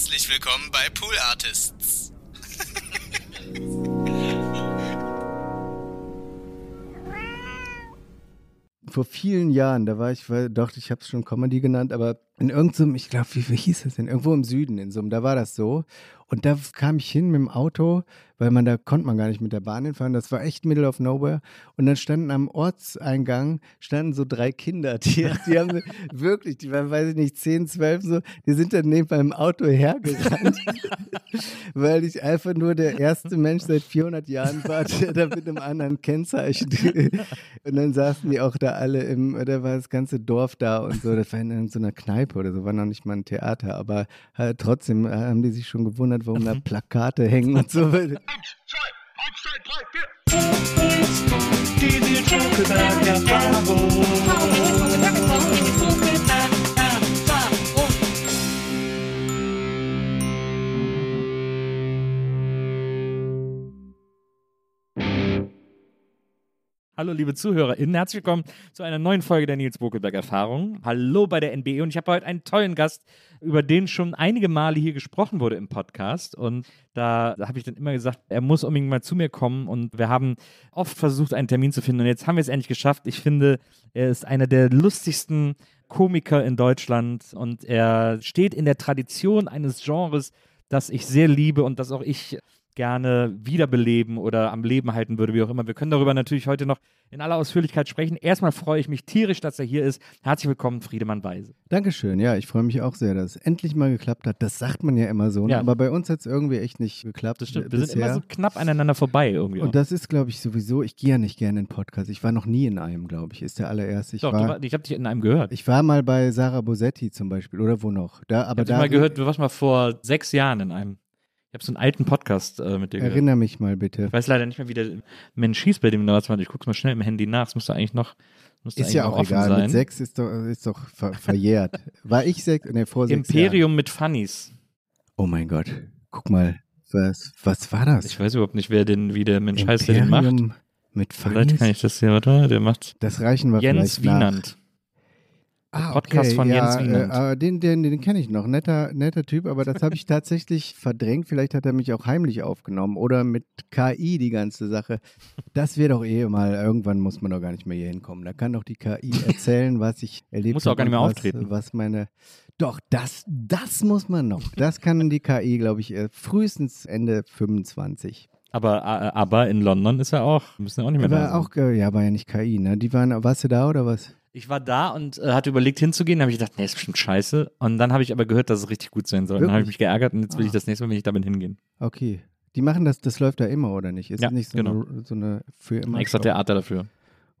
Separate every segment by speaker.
Speaker 1: Herzlich willkommen bei Pool Artists.
Speaker 2: vor vielen Jahren, da war ich, weil, doch, ich habe es schon Comedy genannt, aber in irgendeinem, ich glaube, wie, wie hieß das denn? Irgendwo im Süden, in so einem, da war das so. Und da kam ich hin mit dem Auto, weil man da konnte man gar nicht mit der Bahn hinfahren. Das war echt middle of nowhere. Und dann standen am Ortseingang standen so drei Kinder, die, die haben wirklich, die waren, weiß ich nicht, zehn, zwölf so, die sind dann neben meinem Auto hergerannt, weil ich einfach nur der erste Mensch seit 400 Jahren war, der da mit einem anderen Kennzeichen. und dann saßen die auch da alle im, da war das ganze Dorf da und so. Das war in so einer Kneipe oder so, war noch nicht mal ein Theater, aber äh, trotzdem äh, haben die sich schon gewundert, warum da Plakate hängen und so.
Speaker 3: Eins, zwei, eins, zwei, drei, vier. Die
Speaker 4: Hallo liebe ZuhörerInnen, herzlich willkommen zu einer neuen Folge der Nils Bokelberg Erfahrung. Hallo bei der NBE und ich habe heute einen tollen Gast, über den schon einige Male hier gesprochen wurde im Podcast. Und da habe ich dann immer gesagt, er muss unbedingt mal zu mir kommen. Und wir haben oft versucht, einen Termin zu finden. Und jetzt haben wir es endlich geschafft. Ich finde, er ist einer der lustigsten Komiker in Deutschland. Und er steht in der Tradition eines Genres, das ich sehr liebe und das auch ich gerne wiederbeleben oder am Leben halten würde, wie auch immer. Wir können darüber natürlich heute noch in aller Ausführlichkeit sprechen. Erstmal freue ich mich tierisch, dass er hier ist. Herzlich willkommen, Friedemann Weise.
Speaker 2: Dankeschön, ja, ich freue mich auch sehr, dass es endlich mal geklappt hat. Das sagt man ja immer so, ne?
Speaker 4: Ja.
Speaker 2: aber bei uns hat es irgendwie echt nicht geklappt.
Speaker 4: Das stimmt. Wir sind
Speaker 2: bisher.
Speaker 4: immer so knapp aneinander vorbei irgendwie. auch.
Speaker 2: Und das ist, glaube ich, sowieso, ich gehe ja nicht gerne in Podcasts. Ich war noch nie in einem, glaube ich, ist der allererste. Ich
Speaker 4: Doch, du
Speaker 2: war,
Speaker 4: war, ich habe dich in einem gehört.
Speaker 2: ich war mal bei Sarah Bosetti zum Beispiel, oder wo noch? Da, aber
Speaker 4: Ich habe mal gehört, du warst mal vor sechs Jahren in einem. Ich habe so einen alten Podcast äh, mit dir gehört.
Speaker 2: Erinnere mich mal bitte.
Speaker 4: Ich weiß leider nicht mehr, wie der Mensch hieß, bei dem damals. Ich guck's mal schnell im Handy nach. Es müsste eigentlich noch. Müsste
Speaker 2: Ist
Speaker 4: eigentlich
Speaker 2: ja auch
Speaker 4: offen
Speaker 2: egal.
Speaker 4: Sein.
Speaker 2: Mit sechs ist doch, ist doch ver verjährt. War ich sechs? Ne, vor sechs Jahren.
Speaker 4: Imperium mit Funnies.
Speaker 2: Oh mein Gott. Guck mal. Was, was war das?
Speaker 4: Ich weiß überhaupt nicht, wer den, wie der Mensch heißt, der den macht.
Speaker 2: Imperium Mit
Speaker 4: Vielleicht kann
Speaker 2: Funnies?
Speaker 4: ich das hier, warte, der macht
Speaker 2: Das reichen wir
Speaker 4: Jens
Speaker 2: vielleicht nach. Ah,
Speaker 4: Podcast
Speaker 2: okay,
Speaker 4: von
Speaker 2: ja,
Speaker 4: Jens Wienand.
Speaker 2: Äh, äh, den den, den kenne ich noch. Netter, netter Typ, aber das habe ich tatsächlich verdrängt. Vielleicht hat er mich auch heimlich aufgenommen oder mit KI die ganze Sache. Das wäre doch eh mal, irgendwann muss man doch gar nicht mehr hier hinkommen. Da kann doch die KI erzählen, was ich erlebt
Speaker 4: Muss auch
Speaker 2: habe
Speaker 4: gar nicht mehr
Speaker 2: und
Speaker 4: auftreten.
Speaker 2: Was, was meine. Doch, das, das muss man noch. Das kann die KI, glaube ich, äh, frühestens Ende 25.
Speaker 4: Aber, äh, aber in London ist er auch, müssen ja auch nicht mehr da sein.
Speaker 2: auch, ja, war ja nicht KI, ne? Die waren, warst du da oder was?
Speaker 4: Ich war da und äh, hatte überlegt hinzugehen, habe ich gedacht, nee, ist bestimmt scheiße. Und dann habe ich aber gehört, dass es richtig gut sein soll. Und Dann habe ich mich geärgert und jetzt will ich
Speaker 2: Ah.
Speaker 4: das nächste Mal, wenn ich damit hingehen.
Speaker 2: Okay. Die machen das, das läuft da immer, oder nicht? Ist
Speaker 4: Ja,
Speaker 2: nicht so,
Speaker 4: genau.
Speaker 2: eine, so eine für immer?
Speaker 4: Ein extra
Speaker 2: Show?
Speaker 4: Theater dafür.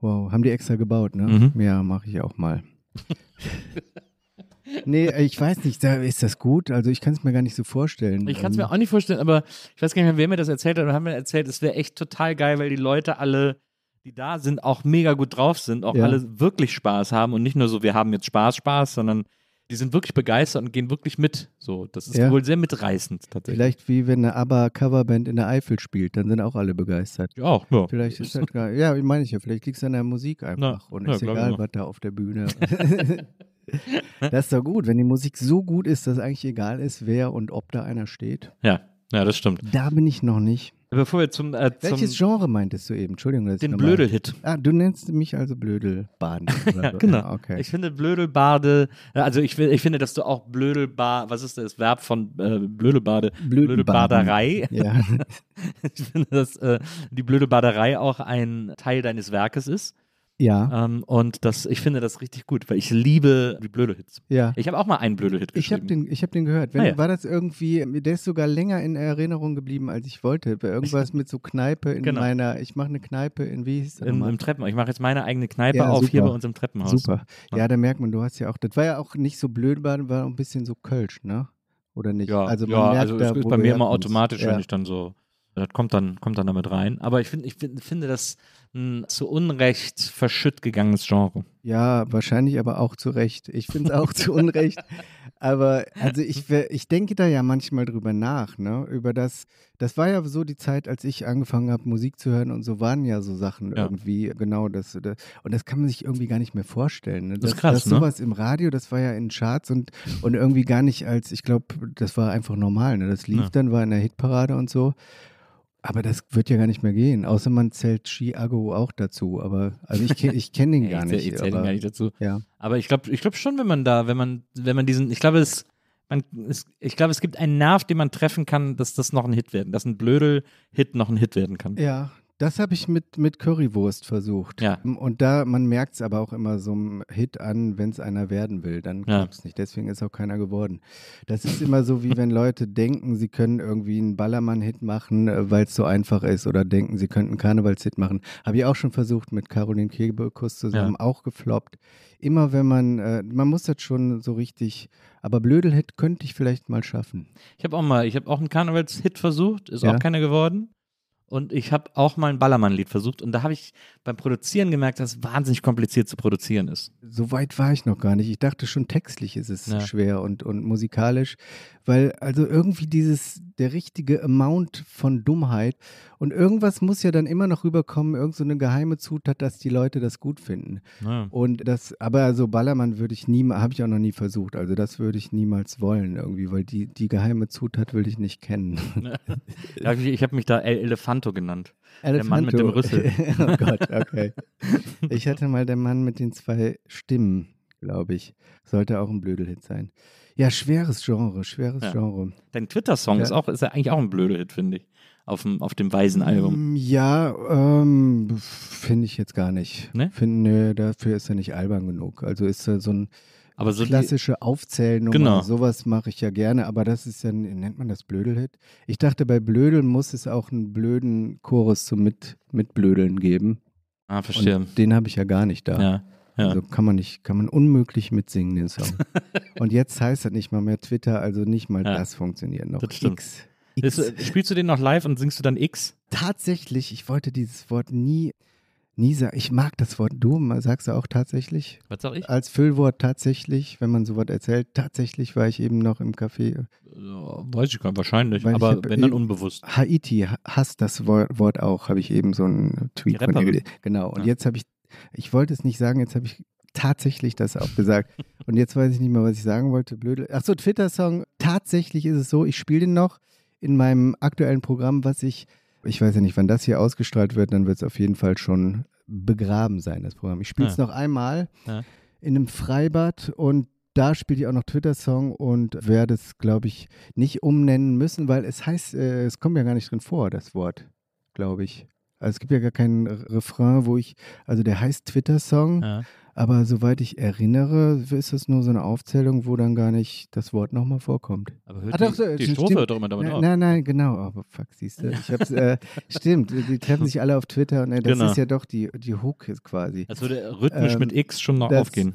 Speaker 2: Wow, haben die extra gebaut, ne?
Speaker 4: Mhm.
Speaker 2: Ja, mache ich auch mal. nee, äh, ich weiß nicht, da ist das gut? Also ich kann es mir gar nicht so vorstellen.
Speaker 4: Ich kann es
Speaker 2: Ähm,
Speaker 4: mir auch nicht vorstellen, aber ich weiß gar nicht mehr, wer mir das erzählt hat. Und haben mir erzählt, es wäre echt total geil, weil die Leute alle, die da sind, auch mega gut drauf sind, auch
Speaker 2: Ja.
Speaker 4: alle wirklich Spaß haben und nicht nur so, wir haben jetzt Spaß, Spaß, sondern die sind wirklich begeistert und gehen wirklich mit. So, das ist
Speaker 2: Ja.
Speaker 4: wohl sehr mitreißend tatsächlich.
Speaker 2: Vielleicht wie wenn eine ABBA-Coverband in der Eifel spielt, dann sind auch alle begeistert.
Speaker 4: Ja, auch, ja.
Speaker 2: Vielleicht ist das gar Ja, wie meine ich ja, vielleicht liegt es an der Musik einfach.
Speaker 4: Na,
Speaker 2: und
Speaker 4: ja,
Speaker 2: ist egal,
Speaker 4: auch.
Speaker 2: was da auf der Bühne. das ist doch gut, wenn die Musik so gut ist, dass eigentlich egal ist, wer und ob da einer steht.
Speaker 4: ja, ja, das stimmt.
Speaker 2: Da bin ich noch nicht.
Speaker 4: Bevor wir zum, äh, zum
Speaker 2: Welches Genre meintest du eben? Entschuldigung,
Speaker 4: den Blödel-Hit.
Speaker 2: Ah, du nennst mich also Blödelbaden. so.
Speaker 4: Genau.
Speaker 2: Ja, okay.
Speaker 4: Ich finde Blödelbade, äh, also ich, ich finde, dass du auch Blödelbar, was ist das Verb von äh, Blödelbade? Blödelbaderei.
Speaker 2: ja.
Speaker 4: Ich finde, dass äh, die Blödelbaderei auch ein Teil deines Werkes ist.
Speaker 2: Ja,
Speaker 4: Ähm, und das, ich finde das richtig gut, weil ich liebe die Blödelhits.
Speaker 2: ja.
Speaker 4: Ich habe auch mal einen Blödelhit
Speaker 2: Ich habe
Speaker 4: geschrieben.
Speaker 2: den, ich hab den gehört. Wenn,
Speaker 4: Ah, ja.
Speaker 2: War das irgendwie, der ist sogar länger in Erinnerung geblieben, als ich wollte. Bei Irgendwas mit so Kneipe in
Speaker 4: Genau.
Speaker 2: meiner, ich mache eine Kneipe in, wie hieß das
Speaker 4: Im? Im Treppenhaus. Ich mache jetzt meine eigene Kneipe
Speaker 2: Ja,
Speaker 4: auf hier
Speaker 2: super.
Speaker 4: bei uns im Treppenhaus.
Speaker 2: Super. Ja, da merkt man, du hast ja auch, das war ja auch nicht so blöd, war, war auch ein bisschen so Kölsch, ne? Oder nicht?
Speaker 4: Ja,
Speaker 2: also man
Speaker 4: ja,
Speaker 2: merkt
Speaker 4: also
Speaker 2: da,
Speaker 4: es ist bei mir immer automatisch, wenn ich dann so, das kommt dann, kommt dann damit rein. Aber ich finde, ich find, finde das ein zu Unrecht verschütt gegangenes Genre.
Speaker 2: Ja, wahrscheinlich aber auch zu Recht. Ich finde es auch zu Unrecht. Aber also ich, ich denke da ja manchmal drüber nach, ne? Über das, das war ja so die Zeit, als ich angefangen habe, Musik zu hören und so waren ja so Sachen
Speaker 4: Ja.
Speaker 2: irgendwie, genau das, das. Und das kann man sich irgendwie gar nicht mehr vorstellen. Ne?
Speaker 4: Das ist krass,
Speaker 2: dass
Speaker 4: ne?
Speaker 2: sowas im Radio, das war ja in Charts und, und irgendwie gar nicht als, ich glaube, das war einfach normal. Ne? Das lief
Speaker 4: Ja.
Speaker 2: dann, war in der Hitparade und so. Aber das wird ja gar nicht mehr gehen, außer man zählt Chiago auch dazu. Aber also ich, ich kenne ihn gar
Speaker 4: ich,
Speaker 2: nicht.
Speaker 4: Ich, zähle
Speaker 2: aber,
Speaker 4: gar nicht dazu.
Speaker 2: Ja.
Speaker 4: Aber ich glaube ich glaub schon, wenn man da, wenn man, wenn man diesen, ich glaube, es, man, es, ich glaube, es gibt einen Nerv, den man treffen kann, dass das noch ein Hit werden, dass ein Blödel-Hit noch ein Hit werden kann.
Speaker 2: Ja, das habe ich mit, mit Currywurst versucht.
Speaker 4: Ja.
Speaker 2: Und da, man merkt es aber auch immer so einem Hit an, wenn es einer werden will, dann
Speaker 4: Ja.
Speaker 2: klappt es nicht. Deswegen ist auch keiner geworden. Das ist immer so, wie wenn Leute denken, sie können irgendwie einen Ballermann-Hit machen, weil es so einfach ist, oder denken, sie könnten einen Karnevals-Hit machen. Habe ich auch schon versucht mit Caroline Kebekus zusammen, auch gefloppt. Immer wenn man, äh, man muss das schon so richtig, aber Blödel-Hit könnte ich vielleicht mal schaffen.
Speaker 4: Ich habe auch mal, ich habe auch einen Karnevals-Hit versucht, ist
Speaker 2: Ja.
Speaker 4: auch keiner geworden. Und ich habe auch mal ein Ballermann-Lied versucht. Und da habe ich beim Produzieren gemerkt, dass es wahnsinnig kompliziert zu produzieren ist.
Speaker 2: So weit war ich noch gar nicht. Ich dachte schon textlich ist es
Speaker 4: Ja.
Speaker 2: schwer und, und musikalisch, weil also irgendwie dieses, der richtige Amount von Dummheit und irgendwas muss ja dann immer noch rüberkommen, irgend so eine geheime Zutat, dass die Leute das gut finden.
Speaker 4: Ja.
Speaker 2: Und das, aber so Ballermann würde ich nie, habe ich auch noch nie versucht. Also das würde ich niemals wollen irgendwie, weil die, die geheime Zutat will ich nicht kennen.
Speaker 4: Ja, ich habe mich da El Elefanto genannt. Der Mann mit
Speaker 2: Elefanto.
Speaker 4: dem Rüssel.
Speaker 2: oh Gott, okay. Ich hatte mal der Mann mit den zwei Stimmen, glaube ich. Sollte auch ein Blödelhit sein. Ja, schweres Genre, schweres
Speaker 4: Ja.
Speaker 2: Genre.
Speaker 4: Dein Twitter-Song
Speaker 2: Ja.
Speaker 4: ist auch, ist ja eigentlich auch ein Blödel-Hit, finde ich. Auf dem, auf dem Weisen-Album.
Speaker 2: Mm, Ja, ähm, finde ich jetzt gar nicht.
Speaker 4: Ne?
Speaker 2: Find, nö, dafür ist er nicht albern genug. Also ist er so ein
Speaker 4: Aber so
Speaker 2: klassische Aufzählnummer.
Speaker 4: Genau.
Speaker 2: Sowas mache ich ja gerne, aber das ist ja, nennt man das Blödelhit? Ich dachte, bei Blödel muss es auch einen blöden Chorus zum Mit, Mitblödeln geben.
Speaker 4: ah, verstehe.
Speaker 2: Und den habe ich ja gar nicht da.
Speaker 4: Ja. Ja.
Speaker 2: Also kann man nicht, kann man unmöglich mitsingen, den Song. Und jetzt heißt das nicht mal mehr Twitter, also nicht mal
Speaker 4: Ja.
Speaker 2: das funktioniert noch.
Speaker 4: Das stimmt.
Speaker 2: X.
Speaker 4: Ist,
Speaker 2: X.
Speaker 4: spielst du den noch live und singst du dann X?
Speaker 2: Tatsächlich, ich wollte dieses Wort nie, nie sagen. Ich mag das Wort. Du mal- sagst du auch tatsächlich?
Speaker 4: Was sag ich?
Speaker 2: Als Füllwort tatsächlich, wenn man so was erzählt, tatsächlich war ich eben noch im Café.
Speaker 4: Ja, weiß ich gar nicht, wahrscheinlich.
Speaker 2: Weil
Speaker 4: aber
Speaker 2: hab
Speaker 4: wenn dann
Speaker 2: eben-
Speaker 4: unbewusst.
Speaker 2: Haiti ha- hasst das Wort, Wort auch, habe ich eben so einen Tweet von ihr. Genau. Und
Speaker 4: Ja.
Speaker 2: jetzt habe ich, ich wollte es nicht sagen, jetzt habe ich tatsächlich das auch gesagt. Und jetzt weiß ich nicht mehr, was ich sagen wollte. Blöde. Achso, Twitter-Song. Tatsächlich ist es so, ich spiele den noch in meinem aktuellen Programm, was ich, ich weiß ja nicht, wann das hier ausgestrahlt wird, dann wird es auf jeden Fall schon begraben sein, das Programm. Ich spiele es
Speaker 4: Ja.
Speaker 2: noch einmal
Speaker 4: Ja.
Speaker 2: in einem Freibad und da spiele ich auch noch Twitter-Song und werde es, glaube ich, nicht umnennen müssen, weil es heißt, äh, es kommt ja gar nicht drin vor, das Wort, glaube ich. Also es gibt ja gar keinen Refrain, wo ich, also der heißt Twitter-Song,
Speaker 4: Ja.
Speaker 2: Aber soweit ich erinnere, ist es nur so eine Aufzählung, wo dann gar nicht das Wort nochmal vorkommt.
Speaker 4: Aber hört
Speaker 2: Ah, doch,
Speaker 4: die,
Speaker 2: so,
Speaker 4: die
Speaker 2: stimmt.
Speaker 4: Strophe hört doch immer damit
Speaker 2: Nein,
Speaker 4: auf.
Speaker 2: nein, nein, genau. Aber fuck, siehst du. Ich hab's, äh, stimmt, die treffen sich alle auf Twitter und äh, das
Speaker 4: Genau.
Speaker 2: ist ja doch die, die Hook ist quasi.
Speaker 4: Als würde rhythmisch
Speaker 2: Ähm,
Speaker 4: mit X schon noch
Speaker 2: das-
Speaker 4: aufgehen.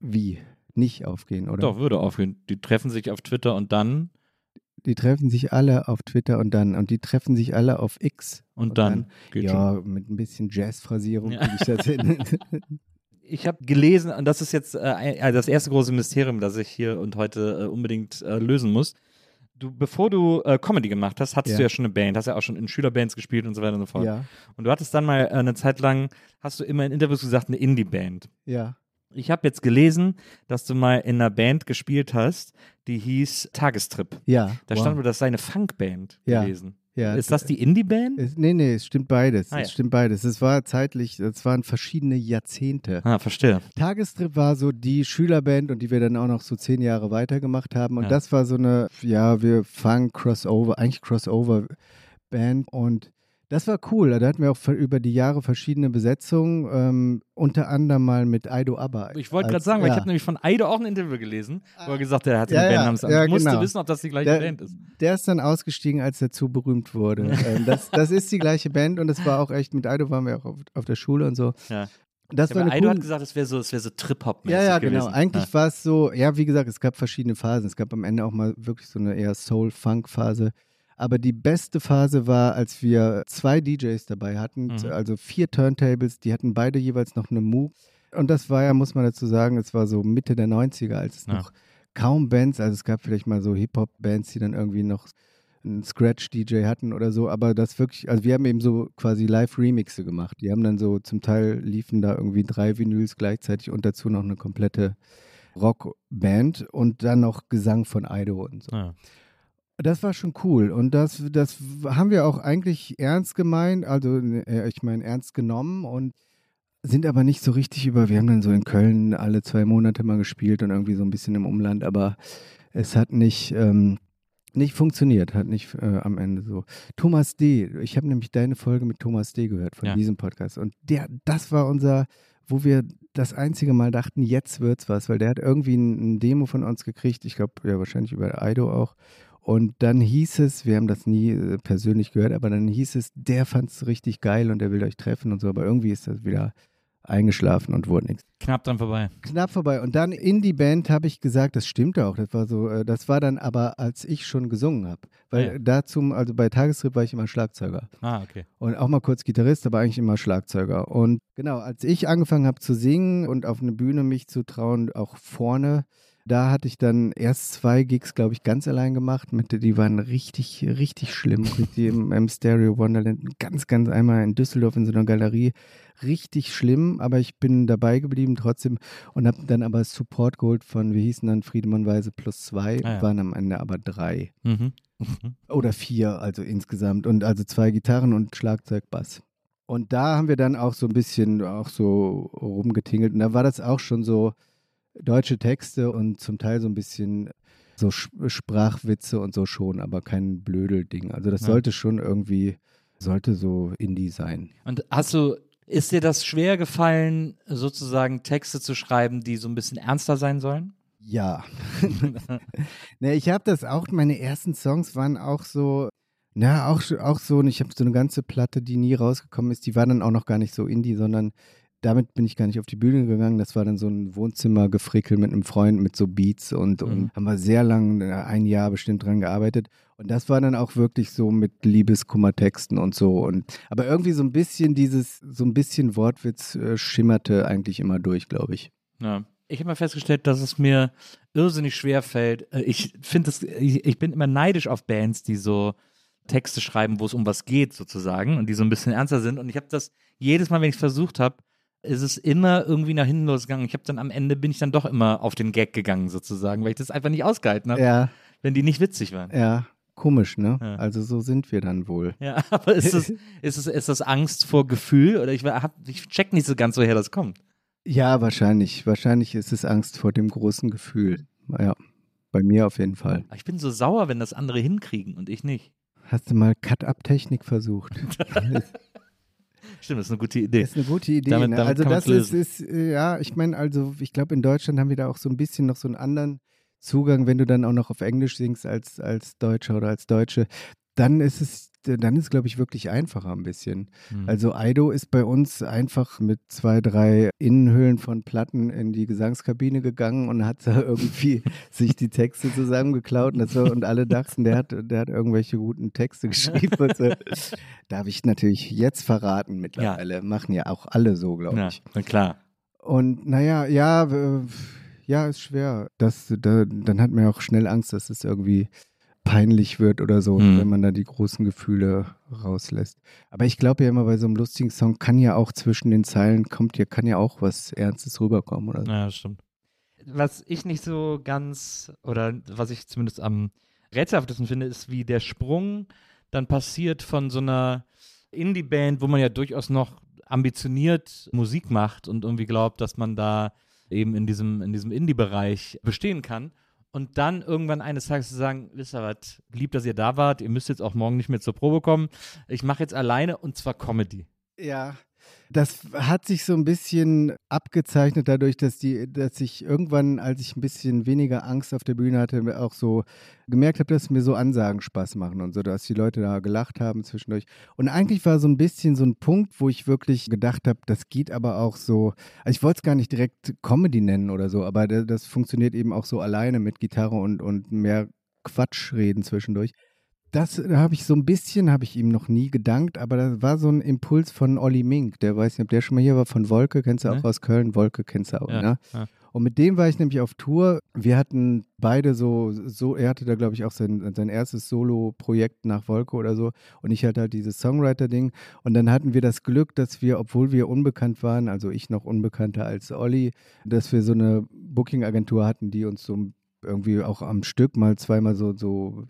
Speaker 2: Wie? Nicht aufgehen, oder?
Speaker 4: Doch, würde aufgehen. Die treffen sich auf Twitter und dann
Speaker 2: Die treffen sich alle auf Twitter und dann. Und die treffen sich alle auf X.
Speaker 4: und, dann. Geht schon.
Speaker 2: Ja, mit ein bisschen Jazz-Phrasierung
Speaker 4: Ja.
Speaker 2: ich das hin.
Speaker 4: Ich habe gelesen, und das ist jetzt äh, äh, das erste große Mysterium, das ich hier und heute äh, unbedingt äh, lösen muss. Du, bevor du äh, Comedy gemacht hast, hattest
Speaker 2: Ja.
Speaker 4: du ja schon eine Band, hast ja auch schon in Schülerbands gespielt und so weiter und so fort.
Speaker 2: ja,
Speaker 4: Und du hattest dann mal äh, eine Zeit lang, hast du immer in Interviews gesagt, eine Indie-Band.
Speaker 2: ja.
Speaker 4: Ich habe jetzt gelesen, dass du mal in einer Band gespielt hast, die hieß Tagestrip.
Speaker 2: Ja.
Speaker 4: Da
Speaker 2: wow.
Speaker 4: stand wohl, das sei eine Funkband
Speaker 2: Ja.
Speaker 4: gewesen.
Speaker 2: Ja.
Speaker 4: Ist das die Indie-Band?
Speaker 2: Nee, nee, es stimmt beides.
Speaker 4: Ah,
Speaker 2: es
Speaker 4: ja.
Speaker 2: stimmt beides. Es war zeitlich, es waren verschiedene Jahrzehnte.
Speaker 4: Ah, verstehe.
Speaker 2: Tagestrip war so die Schülerband und die wir dann auch noch so zehn Jahre weitergemacht haben. Und
Speaker 4: Ja.
Speaker 2: das war so eine, ja, wir fangen Crossover, eigentlich Crossover-Band. Und das war cool. Da hatten wir auch über die Jahre verschiedene Besetzungen, ähm, unter anderem mal mit Aido Abba.
Speaker 4: Ich wollte gerade sagen, weil
Speaker 2: ja.
Speaker 4: ich habe nämlich von Aido auch ein Interview gelesen, wo er gesagt hat, er hat
Speaker 2: Ja,
Speaker 4: eine
Speaker 2: ja,
Speaker 4: Band namens
Speaker 2: ja,
Speaker 4: Ich musste
Speaker 2: genau.
Speaker 4: wissen, ob das die gleiche
Speaker 2: Der-
Speaker 4: Band ist.
Speaker 2: Der ist dann ausgestiegen, als er zu berühmt wurde. ähm, das, das ist die gleiche Band und es war auch echt, mit Aido waren wir auch auf, auf der Schule und so.
Speaker 4: Ja.
Speaker 2: Das
Speaker 4: Ja,
Speaker 2: war
Speaker 4: Aido hat gesagt, es wäre so, es wäre so Trip-Hop-mäßig
Speaker 2: Ja, ja,
Speaker 4: gewesen.
Speaker 2: genau. Eigentlich war es so, ja, wie gesagt, es gab verschiedene Phasen. Es gab am Ende auch mal wirklich so eine eher Soul-Funk-Phase. Aber die beste Phase war, als wir zwei DJs dabei hatten,
Speaker 4: Mhm.
Speaker 2: also vier Turntables, die hatten beide jeweils noch eine Moog. Und das war ja, muss man dazu sagen, es war so Mitte der 90er, als es
Speaker 4: Ja.
Speaker 2: noch kaum Bands, also es gab vielleicht mal so Hip-Hop-Bands, die dann irgendwie noch einen Scratch-DJ hatten oder so, aber das wirklich, also wir haben eben so quasi Live-Remixe gemacht. Die haben dann so, zum Teil liefen da irgendwie drei Vinyls gleichzeitig und dazu noch eine komplette Rockband und dann noch Gesang von Ido und so.
Speaker 4: Ja.
Speaker 2: Das war schon cool und das, das haben wir auch eigentlich ernst gemeint, also äh, ich meine ernst genommen und sind aber nicht so richtig über, wir haben dann so in Köln alle zwei Monate mal gespielt und irgendwie so ein bisschen im Umland, aber es hat nicht, ähm, nicht funktioniert, hat nicht äh, am Ende so. Thomas D., ich habe nämlich deine Folge mit Thomas D. gehört von
Speaker 4: Ja.
Speaker 2: diesem Podcast und der, das war unser, wo wir das einzige Mal dachten, jetzt wird's was, weil der hat irgendwie ein, ein Demo von uns gekriegt, ich glaube ja wahrscheinlich über Aido auch und dann hieß es, wir haben das nie äh, persönlich gehört, aber dann hieß es, der fand es richtig geil und der will euch treffen und so, aber irgendwie ist das wieder eingeschlafen und wurde nichts.
Speaker 4: Knapp dran vorbei.
Speaker 2: Knapp vorbei. Und dann in die Band habe ich gesagt, das stimmt auch. Das war so, äh, das war dann aber, als ich schon gesungen habe. Weil
Speaker 4: Ja.
Speaker 2: dazu, also bei Tagestrip war ich immer Schlagzeuger.
Speaker 4: Ah, okay.
Speaker 2: Und auch mal kurz Gitarrist, aber eigentlich immer Schlagzeuger. Und genau, als ich angefangen habe zu singen und auf eine Bühne mich zu trauen, auch vorne, da hatte ich dann erst zwei Gigs, glaube ich, ganz allein gemacht. Mit, die waren richtig, richtig schlimm. Richtig im, im Stereo Wonderland. Ganz, ganz einmal in Düsseldorf in so einer Galerie. Richtig schlimm, aber ich bin dabei geblieben trotzdem und habe dann aber Support geholt von, wie hießen dann, Friedemann Weise plus zwei,
Speaker 4: Ah ja.
Speaker 2: waren am Ende aber drei.
Speaker 4: Mhm.
Speaker 2: Oder vier, also insgesamt. Und also zwei Gitarren und Schlagzeug, Bass. Und da haben wir dann auch so ein bisschen auch so rumgetingelt. Und da war das auch schon so deutsche Texte und zum Teil so ein bisschen so Sprachwitze und so schon, aber kein Blödelding. Also das
Speaker 4: Ja.
Speaker 2: sollte schon irgendwie, sollte so Indie sein.
Speaker 4: Und hast du, ist dir das schwer gefallen, sozusagen Texte zu schreiben, die so ein bisschen ernster sein sollen?
Speaker 2: Ja. ne, ich habe das auch, meine ersten Songs waren auch so, na, auch, auch so, und ich habe so eine ganze Platte, die nie rausgekommen ist, die war dann auch noch gar nicht so Indie, sondern damit bin ich gar nicht auf die Bühne gegangen. Das war dann so ein Wohnzimmergefrickel mit einem Freund mit so Beats und,
Speaker 4: Mhm.
Speaker 2: und haben wir sehr lang, äh, ein Jahr bestimmt dran gearbeitet. Und das war dann auch wirklich so mit Liebeskummertexten und so. Und aber irgendwie so ein bisschen dieses, so ein bisschen Wortwitz äh, schimmerte eigentlich immer durch, glaube ich.
Speaker 4: Ja. Ich habe mal festgestellt, dass es mir irrsinnig schwer fällt. Äh, Ich finde es, ich, ich bin immer neidisch auf Bands, die so Texte schreiben, wo es um was geht, sozusagen, und die so ein bisschen ernster sind. Und ich habe das jedes Mal, wenn ich es versucht habe, ist es immer irgendwie nach hinten losgegangen. Ich habe dann am Ende bin ich dann doch immer auf den Gag gegangen, sozusagen, weil ich das einfach nicht ausgehalten habe,
Speaker 2: Ja.
Speaker 4: wenn die nicht witzig waren.
Speaker 2: Ja, komisch, ne?
Speaker 4: Ja.
Speaker 2: Also so sind wir dann wohl.
Speaker 4: Ja, aber ist das, ist das, ist das Angst vor Gefühl? Oder ich, hab, ich check nicht so ganz, woher das kommt.
Speaker 2: Ja, wahrscheinlich. Wahrscheinlich ist es Angst vor dem großen Gefühl. Ja, bei mir auf jeden Fall.
Speaker 4: Ich bin so sauer, wenn das andere hinkriegen und ich nicht.
Speaker 2: Hast du mal Cut-Up-Technik versucht?
Speaker 4: Stimmt, das ist eine gute Idee.
Speaker 2: ist eine gute Idee.
Speaker 4: Damit-
Speaker 2: ne?
Speaker 4: damit
Speaker 2: also das ist, ist, äh, ja, ich meine, also ich glaube, in Deutschland haben wir da auch so ein bisschen noch so einen anderen Zugang, wenn du dann auch noch auf Englisch singst als, als Deutscher oder als Deutsche, dann ist es, dann ist es, glaube ich, wirklich einfacher ein bisschen.
Speaker 4: Hm.
Speaker 2: Also Aido ist bei uns einfach mit zwei, drei Innenhüllen von Platten in die Gesangskabine gegangen und hat da irgendwie sich die Texte zusammengeklaut und, war, und alle dachten, der hat, der hat irgendwelche guten Texte geschrieben. So. Darf ich natürlich jetzt verraten mittlerweile. Machen ja auch alle so, glaube
Speaker 4: ja,
Speaker 2: ich.
Speaker 4: na klar.
Speaker 2: Und naja, ja, äh, ja, ist schwer. Das, da, dann hat man ja auch schnell Angst, dass es irgendwie peinlich wird oder so,
Speaker 4: Mhm.
Speaker 2: wenn man da die großen Gefühle rauslässt. Aber ich glaube ja immer, bei so einem lustigen Song kann ja auch zwischen den Zeilen, kommt ja, kann ja auch was Ernstes rüberkommen oder so.
Speaker 4: Ja, stimmt. Was ich nicht so ganz, oder was ich zumindest am rätselhaftesten finde, ist, wie der Sprung dann passiert von so einer Indie-Band, wo man ja durchaus noch ambitioniert Musik macht und irgendwie glaubt, dass man da eben in diesem, in diesem Indie-Bereich bestehen kann. Und dann irgendwann eines Tages zu sagen, wisst ihr was, lieb, dass ihr da wart, ihr müsst jetzt auch morgen nicht mehr zur Probe kommen. Ich mache jetzt alleine und zwar Comedy.
Speaker 2: Ja. Das hat sich so ein bisschen abgezeichnet dadurch, dass die, dass ich irgendwann, als ich ein bisschen weniger Angst auf der Bühne hatte, auch so gemerkt habe, dass mir so Ansagen Spaß machen und so, dass die Leute da gelacht haben zwischendurch. Und eigentlich war so ein bisschen so ein Punkt, wo ich wirklich gedacht habe, das geht aber auch so. Also ich wollte es gar nicht direkt Comedy nennen oder so, aber da- das funktioniert eben auch so alleine mit Gitarre und, und mehr Quatsch reden zwischendurch. Das habe ich so ein bisschen, habe ich ihm noch nie gedankt, aber das war so ein Impuls von Olli Mink. Der weiß nicht, ob der schon mal hier war, von Wolke, kennst du auch
Speaker 4: Ne?
Speaker 2: aus Köln. Wolke kennst du auch,
Speaker 4: Ja,
Speaker 2: ne?
Speaker 4: ja.
Speaker 2: Und mit dem war ich nämlich auf Tour. Wir hatten beide so, so er hatte da, glaube ich, auch sein, sein erstes Solo-Projekt nach Wolke oder so. Und ich hatte halt dieses Songwriter-Ding. Und dann hatten wir das Glück, dass wir, obwohl wir unbekannt waren, also ich noch unbekannter als Olli, dass wir so eine Booking-Agentur hatten, die uns so irgendwie auch am Stück mal zweimal so, so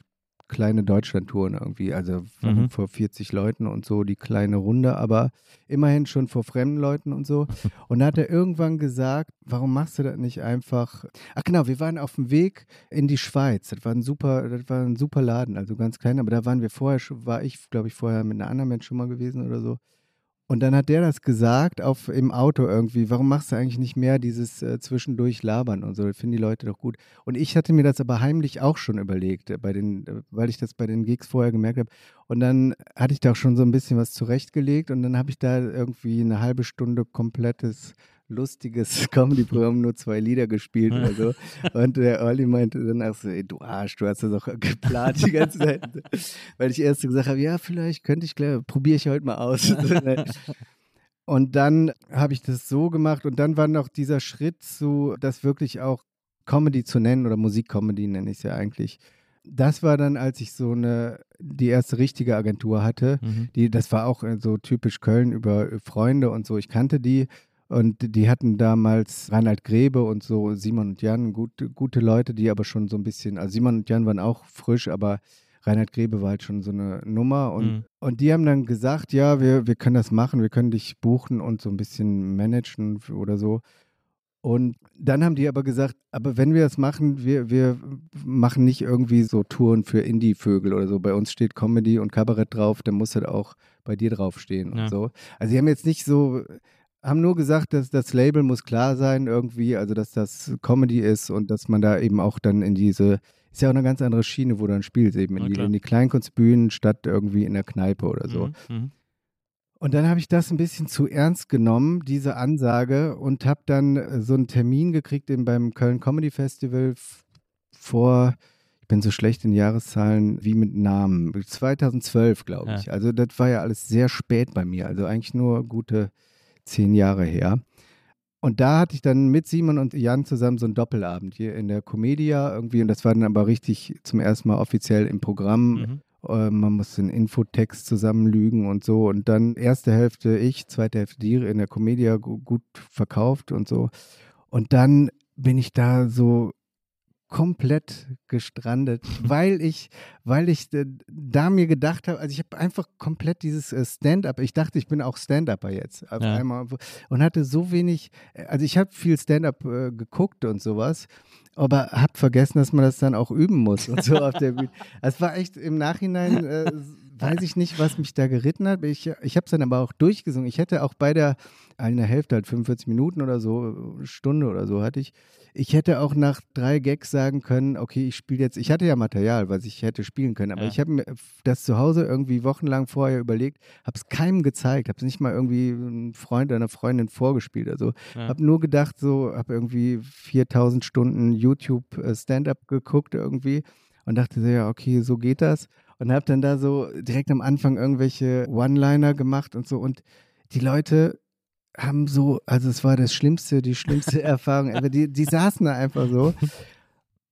Speaker 2: kleine Deutschlandtouren irgendwie, also
Speaker 4: Mhm.
Speaker 2: vor 40 Leuten und so die kleine Runde, aber immerhin schon vor fremden Leuten und so. Und da hat er irgendwann gesagt, warum machst du das nicht einfach? Ach genau, wir waren auf dem Weg in die Schweiz. Das war ein super, das war ein super Laden, also ganz klein, aber da waren wir vorher schon, war ich, glaube ich, vorher mit einer anderen Mensch schon mal gewesen oder so. Und dann hat der das gesagt auf, im Auto irgendwie, warum machst du eigentlich nicht mehr dieses äh, zwischendurch labern und so, das finden die Leute doch gut. Und ich hatte mir das aber heimlich auch schon überlegt, äh, bei den, äh, weil ich das bei den Gigs vorher gemerkt habe. Und dann hatte ich da auch schon so ein bisschen was zurechtgelegt und dann habe ich da irgendwie eine halbe Stunde komplettes lustiges Comedy-Programm, nur zwei Lieder gespielt oder so. Und der Olli meinte dann auch so, ey, du Arsch, du hast das doch geplant die ganze Zeit. Weil ich erst so gesagt habe, ja, vielleicht könnte ich, probiere ich heute mal aus. Und dann habe ich das so gemacht und dann war noch dieser Schritt zu, das wirklich auch Comedy zu nennen oder Musikcomedy nenne ich es ja eigentlich. Das war dann, als ich so eine, die erste richtige Agentur hatte.
Speaker 4: Mhm.
Speaker 2: Die, das war auch äh, so typisch Köln über Freunde und so. Ich kannte die und die hatten damals Reinhard Grebe und so Simon und Jan, gute, gute Leute, die aber schon so ein bisschen, also Simon und Jan waren auch frisch, aber Reinhard Grebe war halt schon so eine Nummer und,
Speaker 4: Mhm.
Speaker 2: und die haben dann gesagt, ja, wir, wir können das machen, wir können dich buchen und so ein bisschen managen oder so. Und dann haben die aber gesagt, aber wenn wir das machen, wir, wir machen nicht irgendwie so Touren für Indie-Vögel oder so. Bei uns steht Comedy und Kabarett drauf, dann muss das auch bei dir draufstehen
Speaker 4: Ja.
Speaker 2: und so. Also sie haben jetzt nicht so, haben nur gesagt, dass das Label muss klar sein irgendwie, also dass das Comedy ist und dass man da eben auch dann in diese, ist ja auch eine ganz andere Schiene, wo du dann spielst, eben in die, in die Kleinkunstbühnen statt irgendwie in der Kneipe oder so.
Speaker 4: Mhm. Mhm.
Speaker 2: Und dann habe ich das ein bisschen zu ernst genommen, diese Ansage, und habe dann äh, so einen Termin gekriegt eben beim Köln Comedy Festival vor, ich bin so schlecht in Jahreszahlen wie mit Namen, 2012, glaube
Speaker 4: Ja.
Speaker 2: ich. Also das war ja alles sehr spät bei mir, also eigentlich nur gute zehn Jahre her. Und da hatte ich dann mit Simon und Jan zusammen so einen Doppelabend hier in der Comedia irgendwie, und das war dann aber richtig zum ersten Mal offiziell im Programm.
Speaker 4: Mhm.
Speaker 2: Äh, man muss den Infotext zusammenlügen und so. Und dann erste Hälfte ich, zweite Hälfte die in der Comedia gu- gut verkauft und so. Und dann bin ich da so komplett gestrandet, weil ich, weil ich da mir gedacht habe, also ich habe einfach komplett dieses äh, Stand-up, ich dachte, ich bin auch Stand-Upper jetzt auf
Speaker 4: Ja.
Speaker 2: einmal und hatte so wenig, also ich habe viel Stand-up äh, geguckt und sowas, aber habe vergessen, dass man das dann auch üben muss und so auf der Bühne. Es war echt im Nachhinein, äh, weiß ich nicht, was mich da geritten hat. Ich, ich habe es dann aber auch durchgesungen. Ich hätte auch bei der eine Hälfte, halt 45 Minuten oder so, Stunde oder so hatte ich. Ich hätte auch nach drei Gags sagen können, okay, ich spiele jetzt, ich hatte ja Material, was ich hätte spielen können, aber
Speaker 4: Ja.
Speaker 2: ich habe mir das zu Hause irgendwie wochenlang vorher überlegt, habe es keinem gezeigt, habe es nicht mal irgendwie einem Freund oder einer Freundin vorgespielt. Also
Speaker 4: Ja.
Speaker 2: habe nur gedacht, so, habe irgendwie 4000 Stunden YouTube äh, Stand-up geguckt irgendwie und dachte so, ja, okay, so geht das. Und habe dann da so direkt am Anfang irgendwelche One-Liner gemacht und so. Und die Leute haben so, also es war das Schlimmste, die schlimmste Erfahrung, aber die, die saßen da einfach so.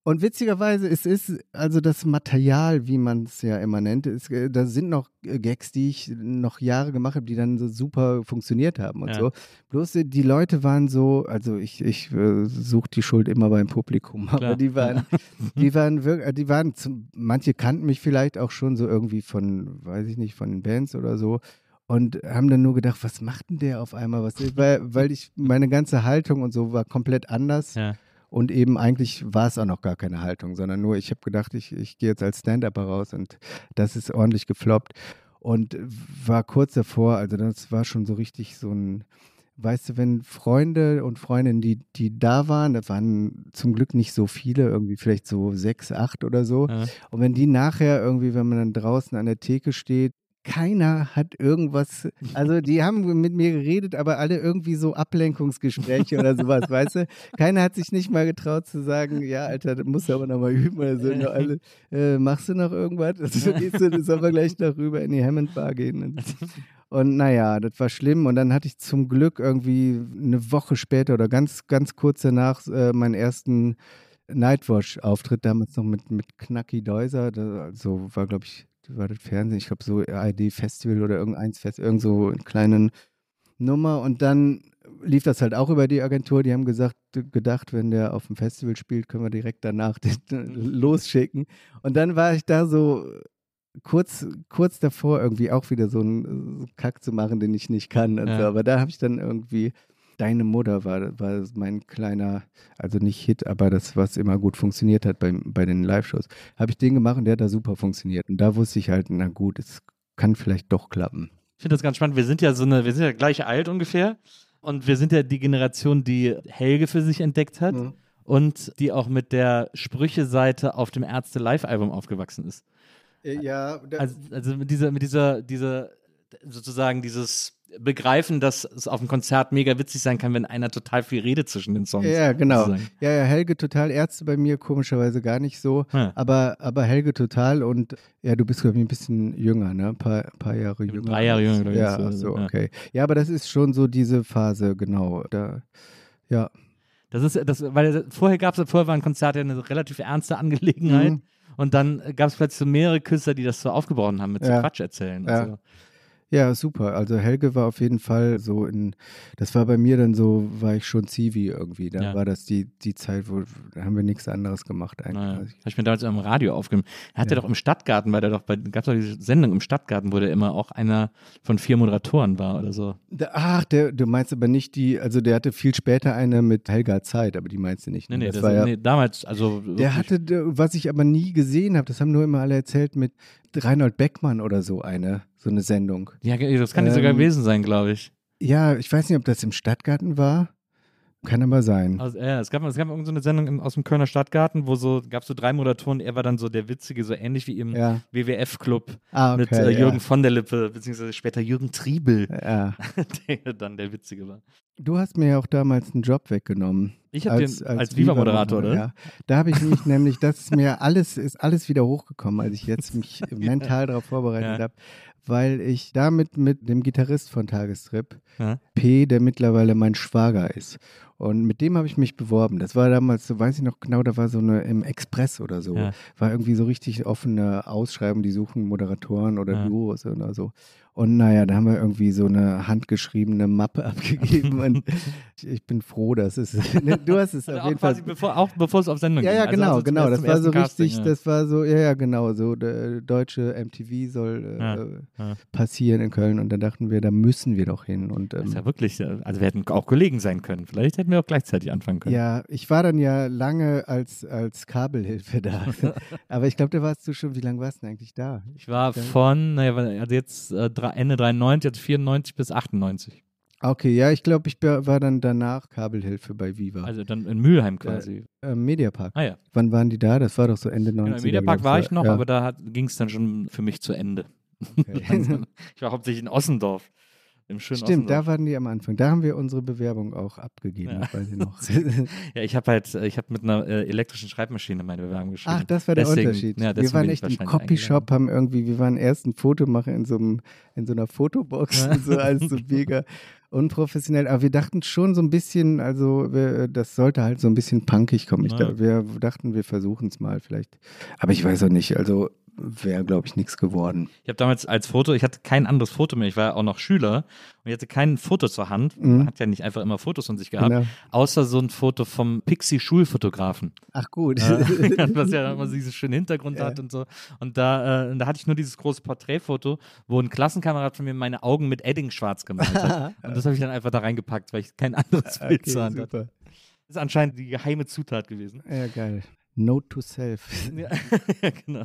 Speaker 2: Und witzigerweise, es ist also das Material, wie man es ja immer nennt, ist, äh, da sind noch äh, Gags, die ich noch Jahre gemacht habe, die dann so super funktioniert haben und
Speaker 4: Ja.
Speaker 2: so. Bloß äh, die Leute waren so, also ich, ich äh, suche die Schuld immer beim Publikum, aber
Speaker 4: Klar.
Speaker 2: die waren, die waren wirklich, die waren, zum, manche kannten mich vielleicht auch schon so irgendwie von, weiß ich nicht, von den Bands oder so und haben dann nur gedacht, was macht denn der auf einmal? Was, weil, weil ich, meine ganze Haltung und so war komplett anders.
Speaker 4: Ja.
Speaker 2: Und eben eigentlich war es auch noch gar keine Haltung, sondern nur, ich habe gedacht, ich, ich gehe jetzt als Stand-Upper raus und das ist ordentlich gefloppt. Und war kurz davor, also das war schon so richtig so ein, weißt du, wenn Freunde und Freundinnen, die, die da waren, das waren zum Glück nicht so viele, irgendwie vielleicht so sechs, acht oder so.
Speaker 4: Ja.
Speaker 2: Und wenn die nachher irgendwie, wenn man dann draußen an der Theke steht, keiner hat irgendwas, also die haben mit mir geredet, aber alle irgendwie so Ablenkungsgespräche oder sowas, weißt du? Keiner hat sich nicht mal getraut zu sagen, ja, Alter, das musst du aber nochmal üben oder so. Nur alle, äh, machst du noch irgendwas? Also, gehst du, sollen wir gleich noch rüber in die Hammond Bar gehen? Und, und naja, das war schlimm. Und dann hatte ich zum Glück irgendwie eine Woche später oder ganz, ganz kurz danach äh, meinen ersten Nightwatch-Auftritt, damals noch mit, mit Knacki Deuser. So war, glaube ich, war das Fernsehen, ich glaube so ID Festival oder irgendeins Fest, irgend so eine kleine Nummer. Und dann lief das halt auch über die Agentur. Die haben gesagt, gedacht, wenn der auf dem Festival spielt, können wir direkt danach den losschicken. Und dann war ich da so kurz, kurz davor, irgendwie auch wieder so einen Kack zu machen, den ich nicht kann.
Speaker 4: Ja.
Speaker 2: so. Aber da habe ich dann irgendwie. Deine Mutter war, war mein kleiner, also nicht Hit, aber das, was immer gut funktioniert hat bei, bei den Live-Shows. Habe ich den gemacht und der hat da super funktioniert. Und da wusste ich halt, na gut, es kann vielleicht doch klappen.
Speaker 4: Ich finde das ganz spannend. Wir sind ja so eine, wir sind ja gleich alt ungefähr. Und wir sind ja die Generation, die Helge für sich entdeckt hat
Speaker 2: Mhm.
Speaker 4: und die auch mit der Sprüche-Seite auf dem Ärzte-Live-Album aufgewachsen ist.
Speaker 2: Äh, Ja,
Speaker 4: Also, also mit dieser, mit dieser, dieser, sozusagen dieses Begreifen, dass es auf dem Konzert mega witzig sein kann, wenn einer total viel redet zwischen den Songs.
Speaker 2: ja, genau.
Speaker 4: sozusagen.
Speaker 2: Ja, ja, Helge total, Ärzte bei mir komischerweise gar nicht so.
Speaker 4: Ja.
Speaker 2: Aber, aber Helge total und ja, du bist, glaube ich, ein bisschen jünger, ne? Ein paar, paar Jahre jünger.
Speaker 4: drei Jahre jünger, glaub ich,
Speaker 2: Ja,
Speaker 4: so,
Speaker 2: so, okay. Ja, aber das ist schon so diese Phase, genau. Da, ja.
Speaker 4: Das ist, das, weil vorher gab es, vorher war ein Konzert ja eine relativ ernste Angelegenheit.
Speaker 2: Mhm.
Speaker 4: Und dann gab es plötzlich so mehrere Künstler, die das so aufgebaut haben mit so
Speaker 2: Ja.
Speaker 4: Quatsch erzählen.
Speaker 2: Ja.
Speaker 4: Also,
Speaker 2: Ja, super. Also Helge war auf jeden Fall so in, das war bei mir dann so, war ich schon Zivi irgendwie. Da
Speaker 4: Ja.
Speaker 2: war das die, die Zeit, wo da haben wir nichts anderes gemacht eigentlich.
Speaker 4: naja. Habe ich mir damals im Radio aufgenommen. Er hat ja. Doch im Stadtgarten, weil er doch bei, gab es doch diese Sendung im Stadtgarten, wo der immer auch einer von vier Moderatoren war oder so.
Speaker 2: Da- Ach, der, du meinst aber nicht die, also der hatte viel später eine mit Helga Zeit, aber die meinst du nicht.
Speaker 4: Nee,
Speaker 2: ne?
Speaker 4: nee,
Speaker 2: das
Speaker 4: das,
Speaker 2: war ja,
Speaker 4: nee damals, also.
Speaker 2: der hatte, was ich aber nie gesehen habe, das haben nur immer alle erzählt, mit Reinhold Beckmann oder so eine, so eine Sendung.
Speaker 4: Ja, das kann nicht sogar
Speaker 2: Ähm,
Speaker 4: gewesen sein, glaube ich.
Speaker 2: Ja, ich weiß nicht, ob das im Stadtgarten war. Kann aber sein.
Speaker 4: Also, ja, es gab, es gab irgendeine Sendung im, aus dem Kölner Stadtgarten, wo so, gab es so drei Moderatoren, er war dann so der Witzige, so ähnlich wie im
Speaker 2: Ja.
Speaker 4: WWF-Club
Speaker 2: Ah, okay.
Speaker 4: mit äh,
Speaker 2: ja.
Speaker 4: Jürgen von der Lippe, beziehungsweise später Jürgen Triebel,
Speaker 2: Ja.
Speaker 4: der dann der Witzige war.
Speaker 2: Du hast mir ja auch damals einen Job weggenommen.
Speaker 4: Ich habe den als, Viva-Moderator, oder?
Speaker 2: Ja, da habe ich mich nämlich, das ist mir alles, ist alles wieder hochgekommen, als ich jetzt mich mental darauf vorbereitet
Speaker 4: Ja.
Speaker 2: habe, weil ich damit mit dem Gitarrist von Tagestrip,
Speaker 4: Ja.
Speaker 2: P, der mittlerweile mein Schwager ist. Und mit dem habe ich mich beworben. Das war damals, so weiß ich noch genau, da war so eine im Express oder so.
Speaker 4: Ja.
Speaker 2: War irgendwie so richtig offene Ausschreibung, die suchen Moderatoren oder
Speaker 4: Ja.
Speaker 2: Duos oder so. Und naja, da haben wir irgendwie so eine handgeschriebene Mappe abgegeben. und ich, ich bin froh, dass es. Du hast es
Speaker 4: Also
Speaker 2: auf jeden Fall.
Speaker 4: bevor, auch bevor es auf Sendung
Speaker 2: Ja,
Speaker 4: ging.
Speaker 2: ja,
Speaker 4: Also-
Speaker 2: genau,
Speaker 4: also
Speaker 2: genau.
Speaker 4: ersten-
Speaker 2: Das war so
Speaker 4: Casting,
Speaker 2: richtig,
Speaker 4: ja.
Speaker 2: das war so, ja, ja, genau, so der deutsche MTV soll äh,
Speaker 4: Ja, ja.
Speaker 2: passieren in Köln und da dachten wir, da müssen wir doch hin. Und
Speaker 4: Das
Speaker 2: ähm,
Speaker 4: ist ja wirklich, äh, also wir hätten auch Kollegen sein können. Vielleicht hätten wir auch gleichzeitig anfangen können.
Speaker 2: ja, ich war dann ja lange als, als Kabelhilfe da. Aber ich glaube, da warst du schon, wie lange warst du denn eigentlich da?
Speaker 4: Ich war
Speaker 2: Ja.
Speaker 4: von, naja, also jetzt äh, drei- Ende 93, jetzt 94 bis 98.
Speaker 2: Okay, ja, ich glaube, ich war dann danach Kabelhilfe bei Viva.
Speaker 4: Also dann in Mülheim quasi.
Speaker 2: ähm, Mediapark.
Speaker 4: Ah ja.
Speaker 2: Wann waren die da? Das war doch so Ende 90er.
Speaker 4: Genau, Im Mediapark war ich noch,
Speaker 2: ja.
Speaker 4: aber da ging es dann schon für mich zu Ende.
Speaker 2: Okay.
Speaker 4: ich war hauptsächlich in Ossendorf. Im schönen
Speaker 2: Stimmt, da waren die am Anfang. Da haben wir unsere Bewerbung auch abgegeben,
Speaker 4: Ja.
Speaker 2: weiß ich noch.
Speaker 4: Ja, ich habe halt, äh, ich habe mit einer äh, elektrischen Schreibmaschine meine Bewerbung geschrieben.
Speaker 2: Ach, das war der
Speaker 4: Deswegen-
Speaker 2: Unterschied.
Speaker 4: ja,
Speaker 2: wir waren echt im Copyshop, haben irgendwie, wir waren erst ein Fotomacher in so, einem, in so einer Fotobox und so, alles so mega unprofessionell. Aber wir dachten schon so ein bisschen, also wir, das sollte halt so ein bisschen punkig kommen. Ich wir dachten, wir versuchen es mal vielleicht. Aber ich weiß auch nicht, also wäre, glaube ich, nichts geworden.
Speaker 4: Ich habe damals als Foto, ich hatte kein anderes Foto mehr, ich war ja auch noch Schüler und ich hatte kein Foto zur Hand.
Speaker 2: Mhm.
Speaker 4: Man hat ja nicht einfach immer Fotos von sich gehabt,
Speaker 2: Genau.
Speaker 4: außer so ein Foto vom Pixie-Schulfotografen.
Speaker 2: Ach gut.
Speaker 4: was ja immer so diesen schönen Hintergrund
Speaker 2: Ja.
Speaker 4: hat und so. Und da, äh, da hatte ich nur dieses große Porträtfoto, wo ein Klassenkamerad von mir meine Augen mit Edding schwarz gemalt hat. und das habe ich dann einfach da reingepackt, weil ich kein anderes Bild
Speaker 2: okay,
Speaker 4: zur Hand hatte.
Speaker 2: super.
Speaker 4: Das ist anscheinend die geheime Zutat gewesen.
Speaker 2: Ja, geil. Note to self.
Speaker 4: Ja, genau.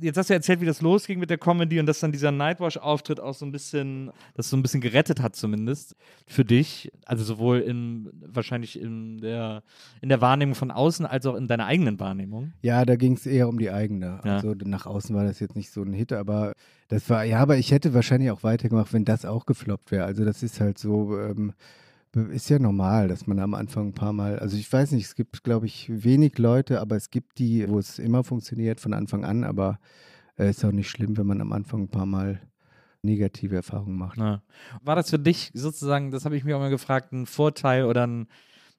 Speaker 4: Jetzt hast du erzählt, wie das losging mit der Comedy und dass dann dieser Nightwash-Auftritt auch so ein bisschen, das so ein bisschen gerettet hat zumindest für dich. Also sowohl in, wahrscheinlich in der, in der Wahrnehmung von außen als auch in deiner eigenen Wahrnehmung.
Speaker 2: Ja, da ging es eher um die eigene.
Speaker 4: Ja.
Speaker 2: Also nach außen war das jetzt nicht so ein Hit, aber das war, ja, aber ich hätte wahrscheinlich auch weitergemacht, wenn das auch gefloppt wäre. Also das ist halt so, ähm, ist ja normal, dass man am Anfang ein paar Mal, also ich weiß nicht, es gibt, glaube ich, wenig Leute, aber es gibt die, wo es immer funktioniert von Anfang an, aber äh, ist auch nicht schlimm, wenn man am Anfang ein paar Mal negative Erfahrungen macht.
Speaker 4: Ja. War das für dich sozusagen, das habe ich mir auch mal gefragt, ein Vorteil oder ein,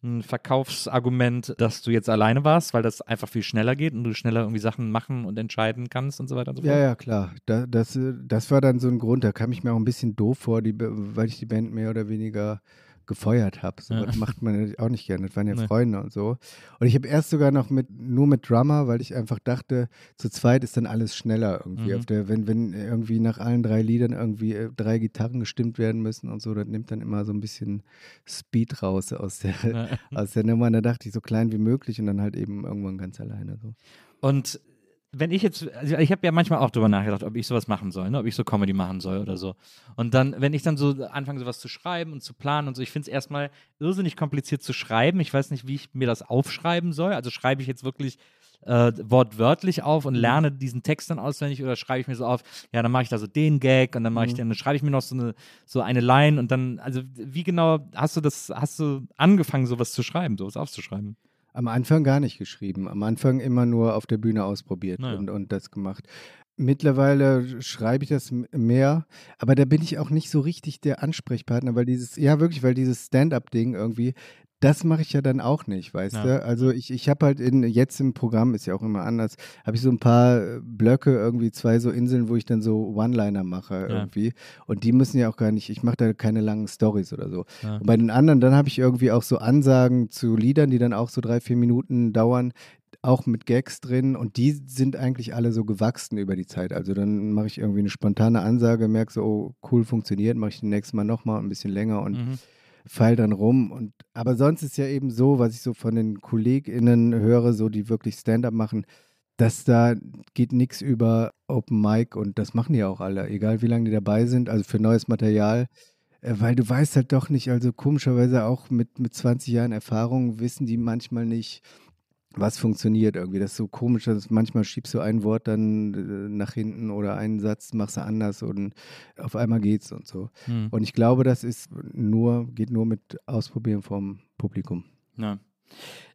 Speaker 4: ein Verkaufsargument, dass du jetzt alleine warst, weil das einfach viel schneller geht und du schneller irgendwie Sachen machen und entscheiden kannst und so weiter und so fort?
Speaker 2: Ja, ja, klar. Da, das, äh, das war dann so ein Grund, da kam ich mir auch ein bisschen doof vor, die, weil ich die Band mehr oder weniger gefeuert habe. So
Speaker 4: Ja.
Speaker 2: was macht man auch nicht gerne. Das waren ja
Speaker 4: Nee.
Speaker 2: Freunde und so. Und ich habe erst sogar noch mit nur mit Drummer, weil ich einfach dachte, zu zweit ist dann alles schneller irgendwie.
Speaker 4: Mhm.
Speaker 2: Auf der, wenn, wenn irgendwie nach allen drei Liedern irgendwie äh, drei Gitarren gestimmt werden müssen und so, das nimmt dann immer so ein bisschen Speed raus aus der,
Speaker 4: Ja.
Speaker 2: aus der Nummer. Und da dachte ich, so klein wie möglich und dann halt eben irgendwann ganz alleine. So.
Speaker 4: Und wenn ich jetzt, also ich habe ja manchmal auch drüber nachgedacht, ob ich sowas machen soll, ne? ob ich so Comedy machen soll oder so. Und dann, wenn ich dann so anfange, sowas zu schreiben und zu planen und so, ich finde es erstmal irrsinnig kompliziert zu schreiben. Ich weiß nicht, wie ich mir das aufschreiben soll. Also schreibe ich jetzt wirklich äh, wortwörtlich auf und lerne diesen Text dann auswendig oder schreibe ich mir so auf, ja, dann mache ich da so den Gag und dann mache ich dann, dann schreibe ich mir noch so eine, so eine Line und dann, also wie genau hast du das, hast du angefangen, sowas zu schreiben, sowas aufzuschreiben?
Speaker 2: Am Anfang gar nicht geschrieben. Am Anfang immer nur auf der Bühne ausprobiert
Speaker 4: Naja.
Speaker 2: und, und das gemacht. Mittlerweile schreibe ich das mehr, aber da bin ich auch nicht so richtig der Ansprechpartner, weil dieses, ja wirklich, weil dieses Stand-up-Ding irgendwie, das mache ich ja dann auch nicht, weißt
Speaker 4: Ja.
Speaker 2: du? Also ich, ich habe halt in, jetzt im Programm, ist ja auch immer anders, habe ich so ein paar äh, Blöcke, irgendwie zwei so Inseln, wo ich dann so One-Liner mache irgendwie. Und die müssen ja auch gar nicht, ich mache da keine langen Stories oder so.
Speaker 4: Ja.
Speaker 2: Und bei den anderen, dann habe ich irgendwie auch so Ansagen zu Liedern, die dann auch so drei, vier Minuten dauern, auch mit Gags drin und die sind eigentlich alle so gewachsen über die Zeit. Also dann mache ich irgendwie eine spontane Ansage, merke so, oh, cool, funktioniert, mache ich nächstes Mal nochmal ein bisschen länger und
Speaker 4: Mhm.
Speaker 2: Fall dann rum. Und aber sonst ist ja eben so, was ich so von den KollegInnen höre, so die wirklich Stand-up machen, dass da geht nichts über Open Mic und das machen die auch alle, egal wie lange die dabei sind, also für neues Material. Äh, Weil du weißt halt doch nicht, also komischerweise auch mit, mit 20 Jahren Erfahrung wissen die manchmal nicht, was funktioniert irgendwie. Das ist so komisch, dass manchmal schiebst du ein Wort dann äh, nach hinten oder einen Satz machst du anders und auf einmal geht's und so.
Speaker 4: Mhm.
Speaker 2: Und ich glaube, das ist nur, geht nur mit Ausprobieren vom Publikum.
Speaker 4: Ja.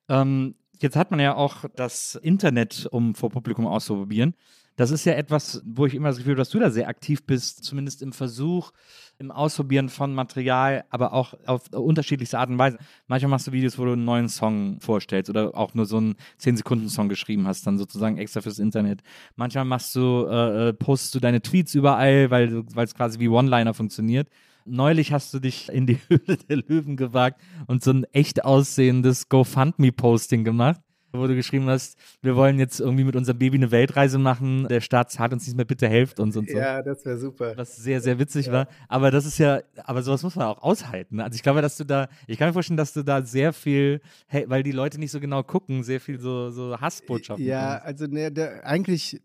Speaker 4: Ähm, jetzt hat man ja auch das Internet, um vor Publikum auszuprobieren. Das ist ja etwas, wo ich immer das Gefühl habe, dass du da sehr aktiv bist, zumindest im Versuch, im Ausprobieren von Material, aber auch auf unterschiedlichste Art und Weise. Manchmal machst du Videos, wo du einen neuen Song vorstellst oder auch nur so einen 10-Sekunden-Song geschrieben hast, dann sozusagen extra fürs Internet. Manchmal machst du, äh, äh, postest du deine Tweets überall, weil es quasi wie One-Liner funktioniert. Neulich hast du dich in die Höhle der Löwen gewagt und so ein echt aussehendes GoFundMe-Posting gemacht, wo du geschrieben hast, wir wollen jetzt irgendwie mit unserem Baby eine Weltreise machen, der Staat zahlt uns nicht mehr, bitte helft uns und so.
Speaker 2: das wäre super.
Speaker 4: Was sehr, sehr witzig war. Aber das ist ja, aber sowas muss man auch aushalten. Also ich glaube, dass du da, ich kann mir vorstellen, dass du da sehr viel, hey, weil die Leute nicht so genau gucken, sehr viel so, so Hassbotschaften.
Speaker 2: Ja,
Speaker 4: bekommst.
Speaker 2: also ne, da, eigentlich,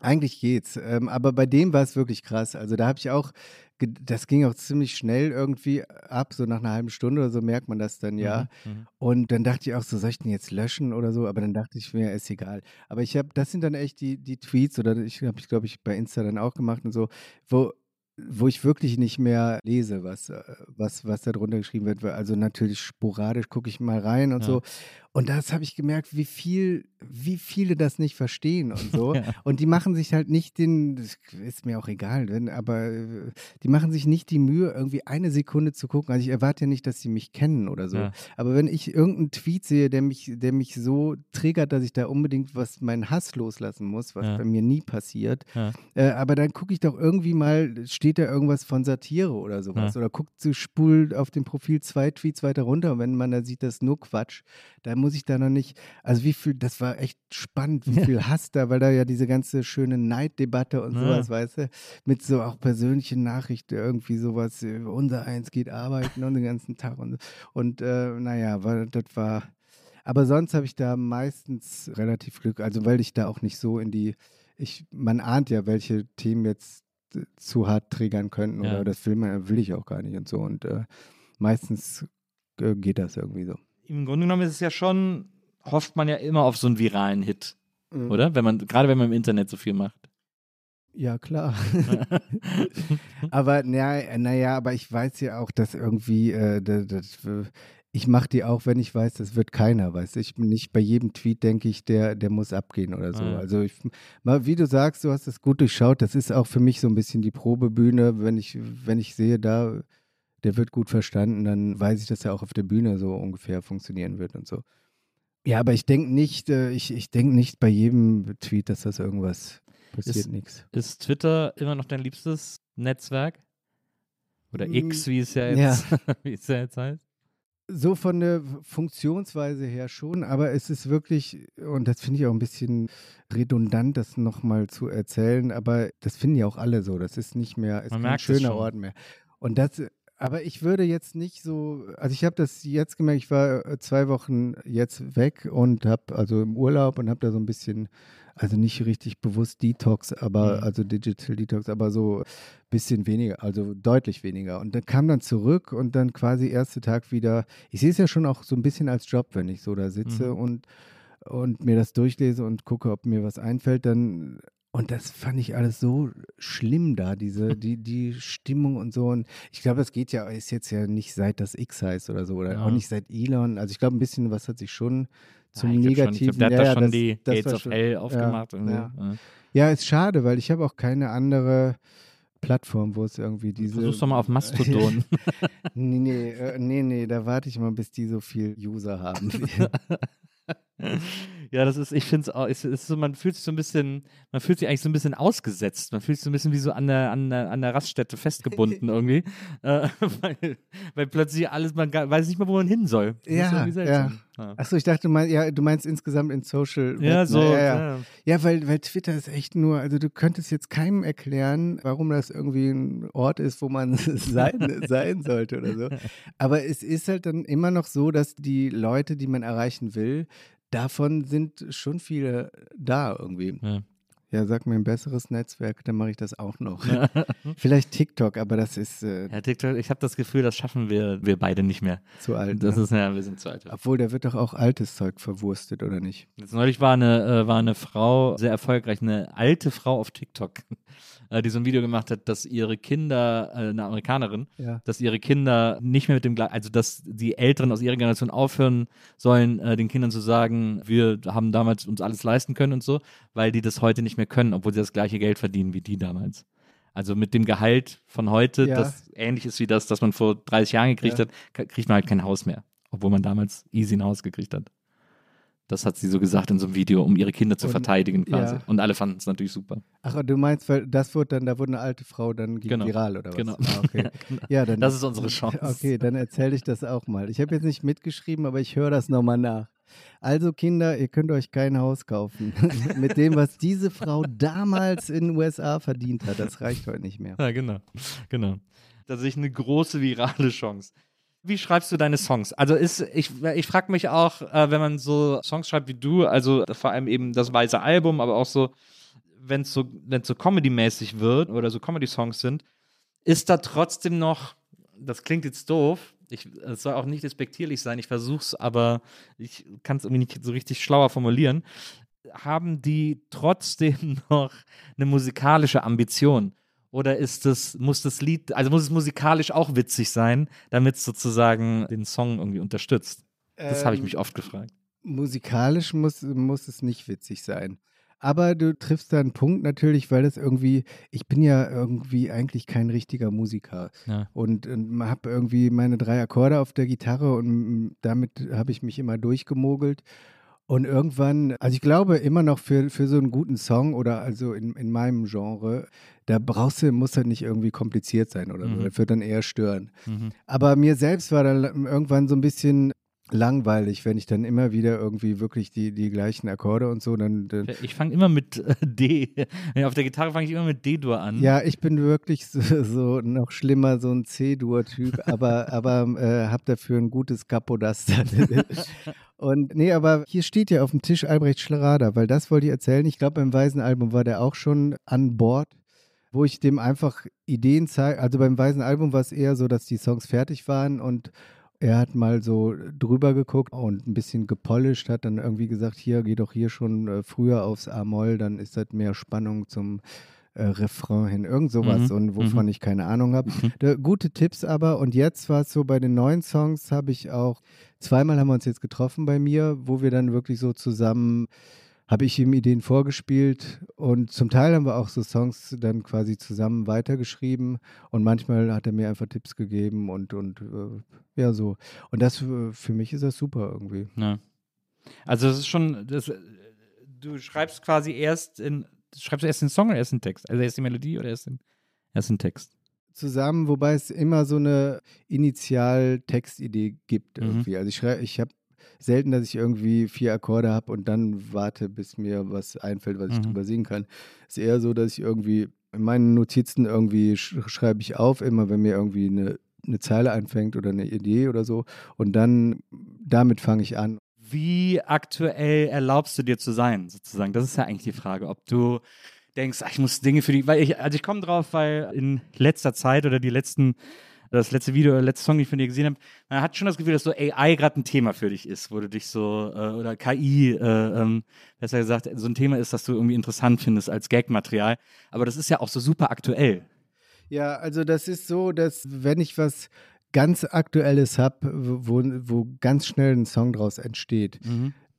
Speaker 2: eigentlich geht's. Ähm, aber bei dem war es wirklich krass. Also da habe ich auch, das ging auch ziemlich schnell irgendwie ab, so nach einer halben Stunde oder so merkt man das dann ja.
Speaker 4: Mhm, mhm.
Speaker 2: Und dann dachte ich auch so, soll ich den jetzt löschen oder so? Aber dann dachte ich mir, ist egal. Aber ich habe, das sind dann echt die, die Tweets oder ich habe ich glaube ich bei Insta dann auch gemacht und so, wo wo ich wirklich nicht mehr lese, was, äh, was, was da drunter geschrieben wird. Also natürlich sporadisch gucke ich mal rein und
Speaker 4: Ja.
Speaker 2: so. Und das habe ich gemerkt, wie viel, wie viele das nicht verstehen und so.
Speaker 4: Ja.
Speaker 2: Und die machen sich halt nicht den, das ist mir auch egal, wenn, aber äh, die machen sich nicht die Mühe, irgendwie eine Sekunde zu gucken. Also ich erwarte ja nicht, dass sie mich kennen oder so.
Speaker 4: Ja.
Speaker 2: Aber wenn ich irgendeinen Tweet sehe, der mich, der mich so triggert, dass ich da unbedingt was, meinen Hass loslassen muss, was
Speaker 4: Ja.
Speaker 2: bei mir nie passiert, äh, aber dann gucke ich doch irgendwie mal, steht da irgendwas von Satire oder sowas. Oder guckt spult auf dem Profil zwei Tweets weiter runter und wenn man da sieht, das ist nur Quatsch, dann muss ich da noch nicht, also wie viel, das war echt spannend, wie
Speaker 4: Ja.
Speaker 2: viel Hass da, weil da ja diese ganze schöne Neiddebatte und
Speaker 4: Ja.
Speaker 2: sowas, weißt du, mit so auch persönlichen Nachrichten, irgendwie sowas, äh, unser Eins geht arbeiten und den ganzen Tag und, und äh, naja, war, das war, aber sonst habe ich da meistens relativ Glück, also weil ich da auch nicht so in die ich, man ahnt ja, welche Themen jetzt äh, zu hart triggern könnten
Speaker 4: Ja.
Speaker 2: oder das will man, will ich auch gar nicht und so. Und äh, meistens äh, geht das irgendwie so.
Speaker 4: Im Grunde genommen ist es ja schon, hofft man ja immer auf so einen viralen Hit,
Speaker 2: Mhm.
Speaker 4: oder? Wenn man, gerade wenn man im Internet so viel macht.
Speaker 2: Ja, klar. aber naja, naja, aber ich weiß ja auch, dass irgendwie, äh, das, das, ich mache die auch, wenn ich weiß, das wird keiner, weißt du. Ich bin nicht bei jedem Tweet, denke ich, der, der muss abgehen oder so.
Speaker 4: Ah, ja.
Speaker 2: Also ich, mal, wie du sagst, du hast es gut durchschaut, das ist auch für mich so ein bisschen die Probebühne, wenn ich, wenn ich sehe, da, der wird gut verstanden, dann weiß ich, dass er auch auf der Bühne so ungefähr funktionieren wird und so. Ja, aber ich denke nicht, äh, ich, ich denke nicht bei jedem Tweet, dass das irgendwas passiert,
Speaker 4: Ist-
Speaker 2: nichts.
Speaker 4: Ist Twitter immer noch dein liebstes Netzwerk? Oder
Speaker 2: Mm,
Speaker 4: X, wie es ja jetzt, wie es ja jetzt heißt?
Speaker 2: So von der Funktionsweise her schon, aber es ist wirklich, und das finde ich auch ein bisschen redundant, das nochmal zu erzählen, aber das finden ja auch alle so. Das ist nicht mehr, ist
Speaker 4: Man
Speaker 2: kein schöner. Ort mehr. Und das, aber ich würde jetzt nicht so, also ich habe das jetzt gemerkt, ich war äh, zwei Wochen jetzt weg und habe also im Urlaub und habe da so ein bisschen, also nicht richtig bewusst Detox, aber
Speaker 4: Mhm.
Speaker 2: also Digital Detox, aber so ein bisschen weniger, also deutlich weniger. Und dann kam dann zurück und dann quasi erste Tag wieder, ich sehe es ja schon auch so ein bisschen als Job, wenn ich so da sitze
Speaker 4: Mhm.
Speaker 2: und, und mir das durchlese und gucke, ob mir was einfällt, dann und das fand ich alles so schlimm da, diese, die, die Stimmung und so. Und ich glaube, es geht ja, ist jetzt ja nicht seit das X heißt oder so, oder
Speaker 4: Ja.
Speaker 2: auch nicht seit Elon. Also ich glaube, ein bisschen was hat sich schon zum
Speaker 4: Ja, glaub schon,
Speaker 2: Negativen.
Speaker 4: Ich glaube, der hat
Speaker 2: ja,
Speaker 4: da
Speaker 2: ja,
Speaker 4: schon
Speaker 2: das-
Speaker 4: die
Speaker 2: das
Speaker 4: Gates of
Speaker 2: schon-
Speaker 4: Hell
Speaker 2: ja,
Speaker 4: aufgemacht.
Speaker 2: Ja.
Speaker 4: Ja,
Speaker 2: ist schade, weil ich habe auch keine andere Plattform, wo es irgendwie diese.
Speaker 4: Versuch's doch mal auf Mastodon.
Speaker 2: nee, nee, äh, nee, nee, da warte ich mal, bis die so viel User haben.
Speaker 4: ja, das ist, ich finde es ist so, man fühlt sich so ein bisschen, man fühlt sich eigentlich so ein bisschen ausgesetzt. Man fühlt sich so ein bisschen wie so an der, an der, an der Raststätte festgebunden irgendwie. Äh, weil, weil plötzlich alles, man weiß nicht mehr, wo man hin soll. Das
Speaker 2: Ja,
Speaker 4: seltsam. Ja.
Speaker 2: Achso, ich dachte, mal, ja, du meinst insgesamt in Social.
Speaker 4: Ja, so.
Speaker 2: Ja, ja.
Speaker 4: ja.
Speaker 2: Ja, weil, weil Twitter ist echt nur, also du könntest jetzt keinem erklären, warum das irgendwie ein Ort ist, wo man sein, sein sollte oder so. Aber es ist halt dann immer noch so, dass die Leute, die man erreichen will, davon sind schon viele da irgendwie.
Speaker 4: Ja.
Speaker 2: Ja, sag mir ein besseres Netzwerk, dann mache ich das auch noch. Vielleicht TikTok, aber das ist äh,
Speaker 4: Ja, TikTok, ich habe das Gefühl, das schaffen wir, wir beide nicht mehr.
Speaker 2: zu alt.
Speaker 4: Das
Speaker 2: ne?
Speaker 4: ist ja, wir sind zu alt.
Speaker 2: Obwohl, da wird doch auch altes Zeug verwurstet, oder nicht?
Speaker 4: Jetzt neulich war eine, äh, war eine Frau, sehr erfolgreich, eine alte Frau auf TikTok, äh, die so ein Video gemacht hat, dass ihre Kinder, äh, eine Amerikanerin,
Speaker 2: Ja.
Speaker 4: dass ihre Kinder nicht mehr mit dem, also dass die Älteren aus ihrer Generation aufhören sollen, äh, den Kindern zu sagen, wir haben damals uns alles leisten können und so, weil die das heute nicht mehr können, obwohl sie das gleiche Geld verdienen wie die damals. Also mit dem Gehalt von heute,
Speaker 2: Ja.
Speaker 4: das ähnlich ist wie das, das man vor 30 Jahren gekriegt
Speaker 2: Ja.
Speaker 4: hat, kriegt man halt kein Haus mehr, obwohl man damals easy ein Haus gekriegt hat. Das hat sie so gesagt in so einem Video, um ihre Kinder zu
Speaker 2: Und-
Speaker 4: verteidigen quasi.
Speaker 2: ja.
Speaker 4: Und alle fanden es natürlich super.
Speaker 2: Ach, du meinst, weil das wurde dann, da wurde eine alte Frau dann
Speaker 4: Genau.
Speaker 2: viral oder was?
Speaker 4: Genau.
Speaker 2: Ah, okay. Ja, dann,
Speaker 4: Das ist unsere Chance.
Speaker 2: Okay, dann erzähle ich das auch mal. Ich habe jetzt nicht mitgeschrieben, aber ich höre das nochmal nach. Also Kinder, ihr könnt euch kein Haus kaufen. Mit dem, was diese Frau damals in den USA verdient hat, das reicht heute nicht mehr.
Speaker 4: Ja, genau. Genau. Da sehe ich eine große virale Chance. Wie schreibst du deine Songs? Also ist, ich, ich frage mich auch, äh, wenn man so Songs schreibt wie du, also vor allem eben das weiße Album, aber auch so, wenn es so, wenn's so Comedy-mäßig wird oder so Comedy-Songs sind, ist da trotzdem noch, das klingt jetzt doof, es soll auch nicht despektierlich sein, ich versuche es, aber ich kann es irgendwie nicht so richtig schlauer formulieren, haben die trotzdem noch eine musikalische Ambition? Oder ist es, muss das Lied, also muss es musikalisch auch witzig sein, damit es sozusagen den Song irgendwie unterstützt? Das habe ich
Speaker 2: Ähm,
Speaker 4: mich oft gefragt.
Speaker 2: Musikalisch muss, muss es nicht witzig sein. Aber du triffst da einen Punkt natürlich, weil das irgendwie, ich bin ja irgendwie eigentlich kein richtiger Musiker.
Speaker 4: Ja.
Speaker 2: Und, und habe irgendwie meine drei Akkorde auf der Gitarre und damit habe ich mich immer durchgemogelt. Und irgendwann, also ich glaube immer noch für, für so einen guten Song oder also in, in meinem Genre, da brauchst du, muss er nicht irgendwie kompliziert sein oder so.
Speaker 4: Mhm.
Speaker 2: Das wird dann eher stören.
Speaker 4: Mhm.
Speaker 2: Aber mir selbst war dann irgendwann so ein bisschen langweilig, wenn ich dann immer wieder irgendwie wirklich die, die gleichen Akkorde und so, dann, dann
Speaker 4: Ich fange immer mit äh, D. Auf der Gitarre fange ich immer mit D-Dur an.
Speaker 2: Ja, ich bin wirklich so, so noch schlimmer, so ein C-Dur-Typ, aber, aber äh, habe dafür ein gutes Capodaster. Und nee, aber hier steht ja auf dem Tisch Albrecht Schrader, weil das wollte ich erzählen. Ich glaube, beim Weisenalbum war der auch schon an Bord, wo ich dem einfach Ideen zeige. Also beim Weisenalbum war es eher so, dass die Songs fertig waren und er hat mal so drüber geguckt und ein bisschen gepolished, hat dann irgendwie gesagt, hier, geh doch hier schon äh, früher aufs A-Moll, dann ist das mehr Spannung zum äh, Refrain hin, irgend sowas
Speaker 4: Mhm,
Speaker 2: und wovon
Speaker 4: mhm.
Speaker 2: ich keine Ahnung habe.
Speaker 4: Mhm.
Speaker 2: Gute Tipps aber und jetzt war es so, bei den neuen Songs habe ich auch, zweimal haben wir uns jetzt getroffen bei mir, wo wir dann wirklich so zusammen, habe ich ihm Ideen vorgespielt und zum Teil haben wir auch so Songs dann quasi zusammen weitergeschrieben und manchmal hat er mir einfach Tipps gegeben und, und äh, ja so. Und das äh, für mich ist das super irgendwie.
Speaker 4: Ja. Also es ist schon, das, äh, du schreibst quasi erst in, schreibst du erst den Song oder erst den Text? Also erst die Melodie oder erst den, erst den Text?
Speaker 2: zusammen, wobei es immer so eine Initial-Textidee gibt
Speaker 4: Mhm.
Speaker 2: irgendwie. Also ich schreibe, ich habe selten, dass ich irgendwie vier Akkorde habe und dann warte, bis mir was einfällt, was ich
Speaker 4: Mhm.
Speaker 2: drüber singen kann. Es ist eher so, dass ich irgendwie in meinen Notizen irgendwie sch schreibe ich auf, immer wenn mir irgendwie eine, eine Zeile einfängt oder eine Idee oder so. Und dann damit fange ich an.
Speaker 4: Wie aktuell erlaubst du dir zu sein, sozusagen? Das ist ja eigentlich die Frage, ob du denkst, ach, ich muss Dinge für die, weil ich, also ich komme drauf, weil in letzter Zeit oder die letzten, das letzte Video oder letzte Song, den ich von dir gesehen habe, man hat schon das Gefühl, dass so AI gerade ein Thema für dich ist, wo du dich so, äh, oder KI, äh, ähm, besser gesagt, so ein Thema ist, das du irgendwie interessant findest als Gagmaterial. Aber das ist ja auch so super aktuell.
Speaker 2: Ja, also das ist so, dass wenn ich was ganz Aktuelles habe, wo, wo ganz schnell ein Song draus entsteht,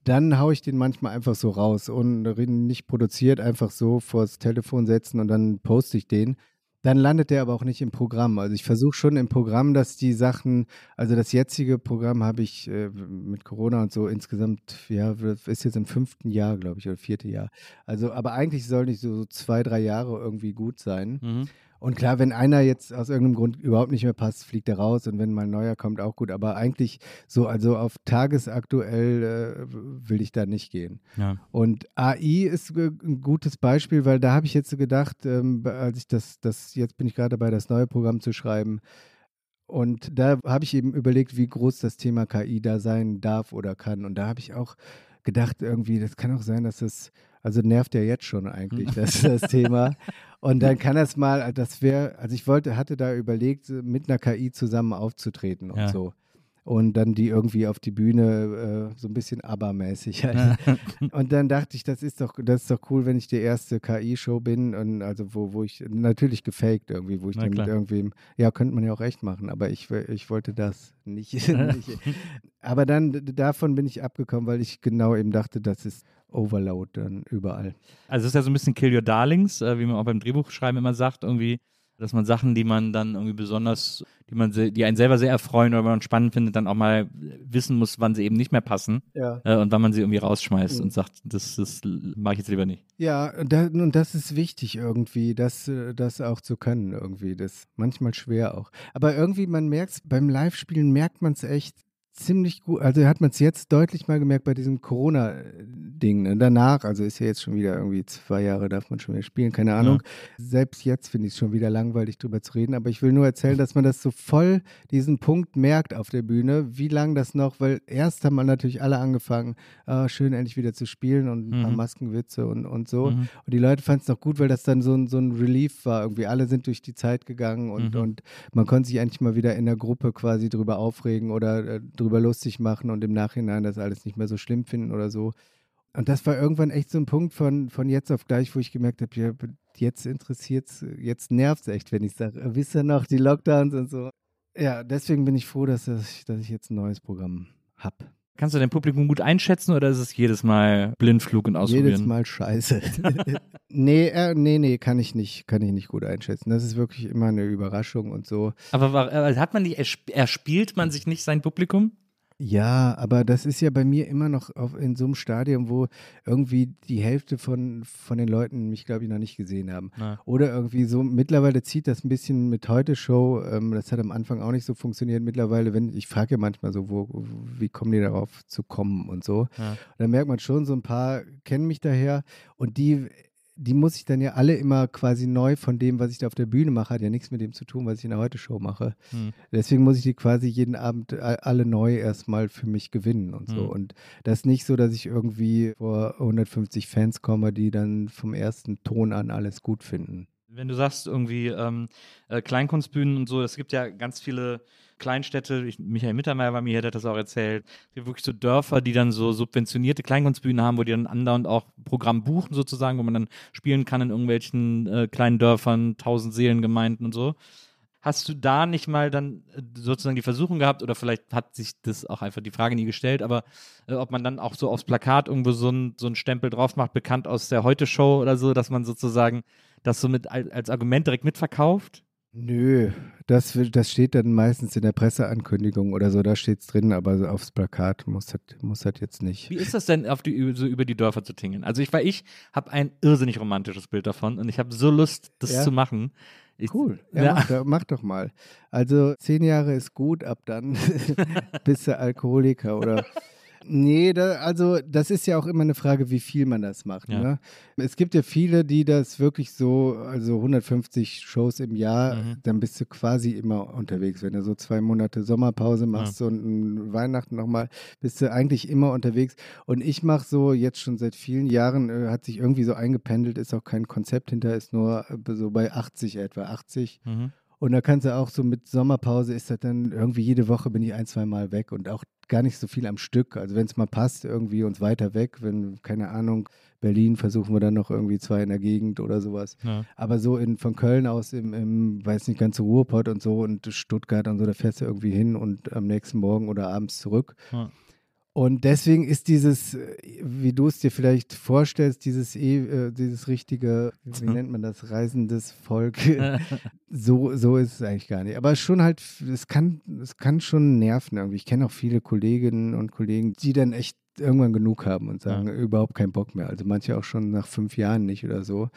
Speaker 2: dann haue ich den manchmal einfach so raus und nicht produziert, einfach so vors Telefon setzen und dann poste ich den. Dann landet der aber auch nicht im Programm. Also ich versuche schon im Programm, dass die Sachen, also das jetzige Programm habe ich äh, mit Corona und so insgesamt, ja, ist jetzt im fünften Jahr, glaube ich, oder vierte Jahr. Also, aber eigentlich soll nicht so zwei, drei Jahre irgendwie gut sein.
Speaker 4: Mhm.
Speaker 2: Und klar, wenn einer jetzt aus irgendeinem Grund überhaupt nicht mehr passt, fliegt er raus und wenn mal ein neuer kommt, auch gut. Aber eigentlich so, also auf tagesaktuell äh, will ich da nicht gehen.
Speaker 4: Ja.
Speaker 2: Und AI ist äh, ein gutes Beispiel, weil da habe ich jetzt so gedacht, ähm, als ich das, das, jetzt bin ich gerade dabei, das neue Programm zu schreiben. Und da habe ich eben überlegt, wie groß das Thema KI da sein darf oder kann. Und da habe ich auch gedacht, irgendwie, das kann auch sein, dass das, also nervt ja jetzt schon eigentlich, das, das Thema. Und dann kann das mal, das wäre, also ich wollte, hatte da überlegt, mit einer KI zusammen aufzutreten und
Speaker 4: Ja.
Speaker 2: so. Und dann die irgendwie auf die Bühne äh, so ein bisschen abermäßig halt. Und dann dachte ich, das ist doch, das ist doch cool, wenn ich die erste KI-Show bin und also wo, wo ich natürlich gefaked irgendwie, wo ich
Speaker 4: Na
Speaker 2: dann
Speaker 4: klar.
Speaker 2: mit irgendwem, ja, könnte man ja auch echt machen, aber ich, ich wollte das nicht. nicht. Aber dann davon bin ich abgekommen, weil ich genau eben dachte, das ist Overload dann überall.
Speaker 4: Also es ist ja so ein bisschen Kill Your Darlings, äh, wie man auch beim Drehbuchschreiben immer sagt, irgendwie, dass man Sachen, die man dann irgendwie besonders, die man, die einen selber sehr erfreuen oder man spannend findet, dann auch mal wissen muss, wann sie eben nicht mehr passen
Speaker 2: Ja.
Speaker 4: äh, und wann man sie irgendwie rausschmeißt
Speaker 2: Mhm.
Speaker 4: und sagt, das, das mache ich jetzt lieber nicht.
Speaker 2: Ja, und da, und das ist wichtig irgendwie, das, äh, das auch zu können irgendwie. Das ist manchmal schwer auch. Aber irgendwie, man merkt es, beim Live-Spielen merkt man es echt ziemlich gut. Also hat man es jetzt deutlich mal gemerkt bei diesem Corona-Ding. Ne? Danach, also ist ja jetzt schon wieder irgendwie zwei Jahre, darf man schon wieder spielen, keine Ahnung. Selbst jetzt finde ich es schon wieder langweilig, drüber zu reden. Aber ich will nur erzählen, dass man das so voll, diesen Punkt merkt auf der Bühne, wie lang das noch, weil erst haben wir natürlich alle angefangen, ah, schön endlich wieder zu spielen und ein paar
Speaker 4: Mhm.
Speaker 2: Maskenwitze und, und so.
Speaker 4: Mhm.
Speaker 2: Und die Leute fanden es noch gut, weil das dann so ein, so ein Relief war. Irgendwie alle sind durch die Zeit gegangen und,
Speaker 4: Mhm.
Speaker 2: und man konnte sich endlich mal wieder in der Gruppe quasi drüber aufregen oder äh, drüber lustig machen und im Nachhinein das alles nicht mehr so schlimm finden oder so. Und das war irgendwann echt so ein Punkt von, von jetzt auf gleich, wo ich gemerkt habe, ja, jetzt interessiert's, jetzt nervt's echt, wenn ich sage, äh, wisst ihr noch, die Lockdowns und so. Ja, deswegen bin ich froh, dass, ich, dass ich jetzt ein neues Programm habe.
Speaker 4: Kannst du dein Publikum gut einschätzen oder ist es jedes Mal Blindflug und Ausprobieren?
Speaker 2: Jedes Mal scheiße. nee, äh, nee, nee, kann ich nicht, kann ich nicht gut einschätzen. Das ist wirklich immer eine Überraschung und so.
Speaker 4: Aber war, äh, hat man nicht, ersp- erspielt man sich nicht sein Publikum?
Speaker 2: Ja, aber das ist ja bei mir immer noch auf, in so einem Stadium, wo irgendwie die Hälfte von, von den Leuten mich, glaube ich, noch nicht gesehen haben.
Speaker 4: Na.
Speaker 2: Oder irgendwie so, mittlerweile zieht das ein bisschen mit heute Show. Ähm, das hat am Anfang auch nicht so funktioniert. Mittlerweile, wenn, ich frage ja manchmal so, wo, wie kommen die darauf zu kommen und so.
Speaker 4: Ja.
Speaker 2: Und dann merkt man schon, so ein paar kennen mich daher und die die muss ich dann ja alle immer quasi neu von dem, was ich da auf der Bühne mache, hat ja nichts mit dem zu tun, was ich in der Heute-Show mache.
Speaker 4: Hm.
Speaker 2: Deswegen muss ich die quasi jeden Abend a- alle neu erstmal für mich gewinnen und so.
Speaker 4: Mhm.
Speaker 2: Und das ist nicht so, dass ich irgendwie vor 150 Fans komme, die dann vom ersten Ton an alles gut finden.
Speaker 4: Wenn du sagst, irgendwie ähm, äh, Kleinkunstbühnen und so, es gibt ja ganz viele Kleinstädte, ich, Michael Mittermeier war mir hier, der hat das auch erzählt, wirklich so Dörfer, die dann so subventionierte Kleinkunstbühnen haben, wo die dann andauernd auch Programm buchen sozusagen, wo man dann spielen kann in irgendwelchen äh, kleinen Dörfern, tausend Seelengemeinden und so. Hast du da nicht mal dann äh, sozusagen die Versuchung gehabt, oder vielleicht hat sich das auch einfach die Frage nie gestellt, aber äh, ob man dann auch so aufs Plakat irgendwo so ein, so Stempel drauf macht, bekannt aus der Heute-Show oder so, dass man sozusagen das so mit al- als Argument direkt mitverkauft?
Speaker 2: Nö, das, das steht dann meistens in der Presseankündigung oder so, da steht es drin, aber aufs Plakat muss das, muss das jetzt nicht.
Speaker 4: Wie ist das denn, auf die, so über die Dörfer zu tingeln? Also ich, weil ich habe ein irrsinnig romantisches Bild davon und ich habe so Lust, das
Speaker 2: Ja?
Speaker 4: zu machen. Ich,
Speaker 2: Cool. Ja,
Speaker 4: Ja.
Speaker 2: Mach, doch, mach doch mal. Also zehn Jahre ist gut, ab dann bist du Alkoholiker oder. Nee, da, also das ist ja auch immer eine Frage, wie viel man das macht.
Speaker 4: Ja.
Speaker 2: Ne? Es gibt ja viele, die das wirklich so, also 150 Shows im Jahr,
Speaker 4: Mhm.
Speaker 2: dann bist du quasi immer unterwegs. Wenn du so zwei Monate Sommerpause machst und ein Weihnachten nochmal, bist du eigentlich immer unterwegs. Und ich mache so jetzt schon seit vielen Jahren, äh, hat sich irgendwie so eingependelt, ist auch kein Konzept hinter, ist nur äh, so bei 80 etwa, 80.
Speaker 4: Mhm.
Speaker 2: Und da kannst du auch so mit Sommerpause ist das dann irgendwie jede Woche bin ich ein, zwei Mal weg und auch gar nicht so viel am Stück. Also wenn es mal passt, irgendwie uns weiter weg, wenn, keine Ahnung, Berlin versuchen wir dann noch irgendwie zwei in der Gegend oder sowas.
Speaker 4: Ja.
Speaker 2: Aber so in, von Köln aus im, im, weiß nicht, ganze Ruhrpott und so und Stuttgart und so, da fährst du irgendwie hin und am nächsten Morgen oder abends zurück.
Speaker 4: Ja.
Speaker 2: Und deswegen ist dieses, wie du es dir vielleicht vorstellst, dieses, eh, äh, dieses richtige, wie nennt man das, reisendes Volk, so, so ist es eigentlich gar nicht. Aber schon halt, es kann, es kann schon nerven irgendwie. Ich kenne auch viele Kolleginnen und Kollegen, die dann echt irgendwann genug haben und sagen, überhaupt keinen Bock mehr. Also manche auch schon nach fünf Jahren nicht oder so.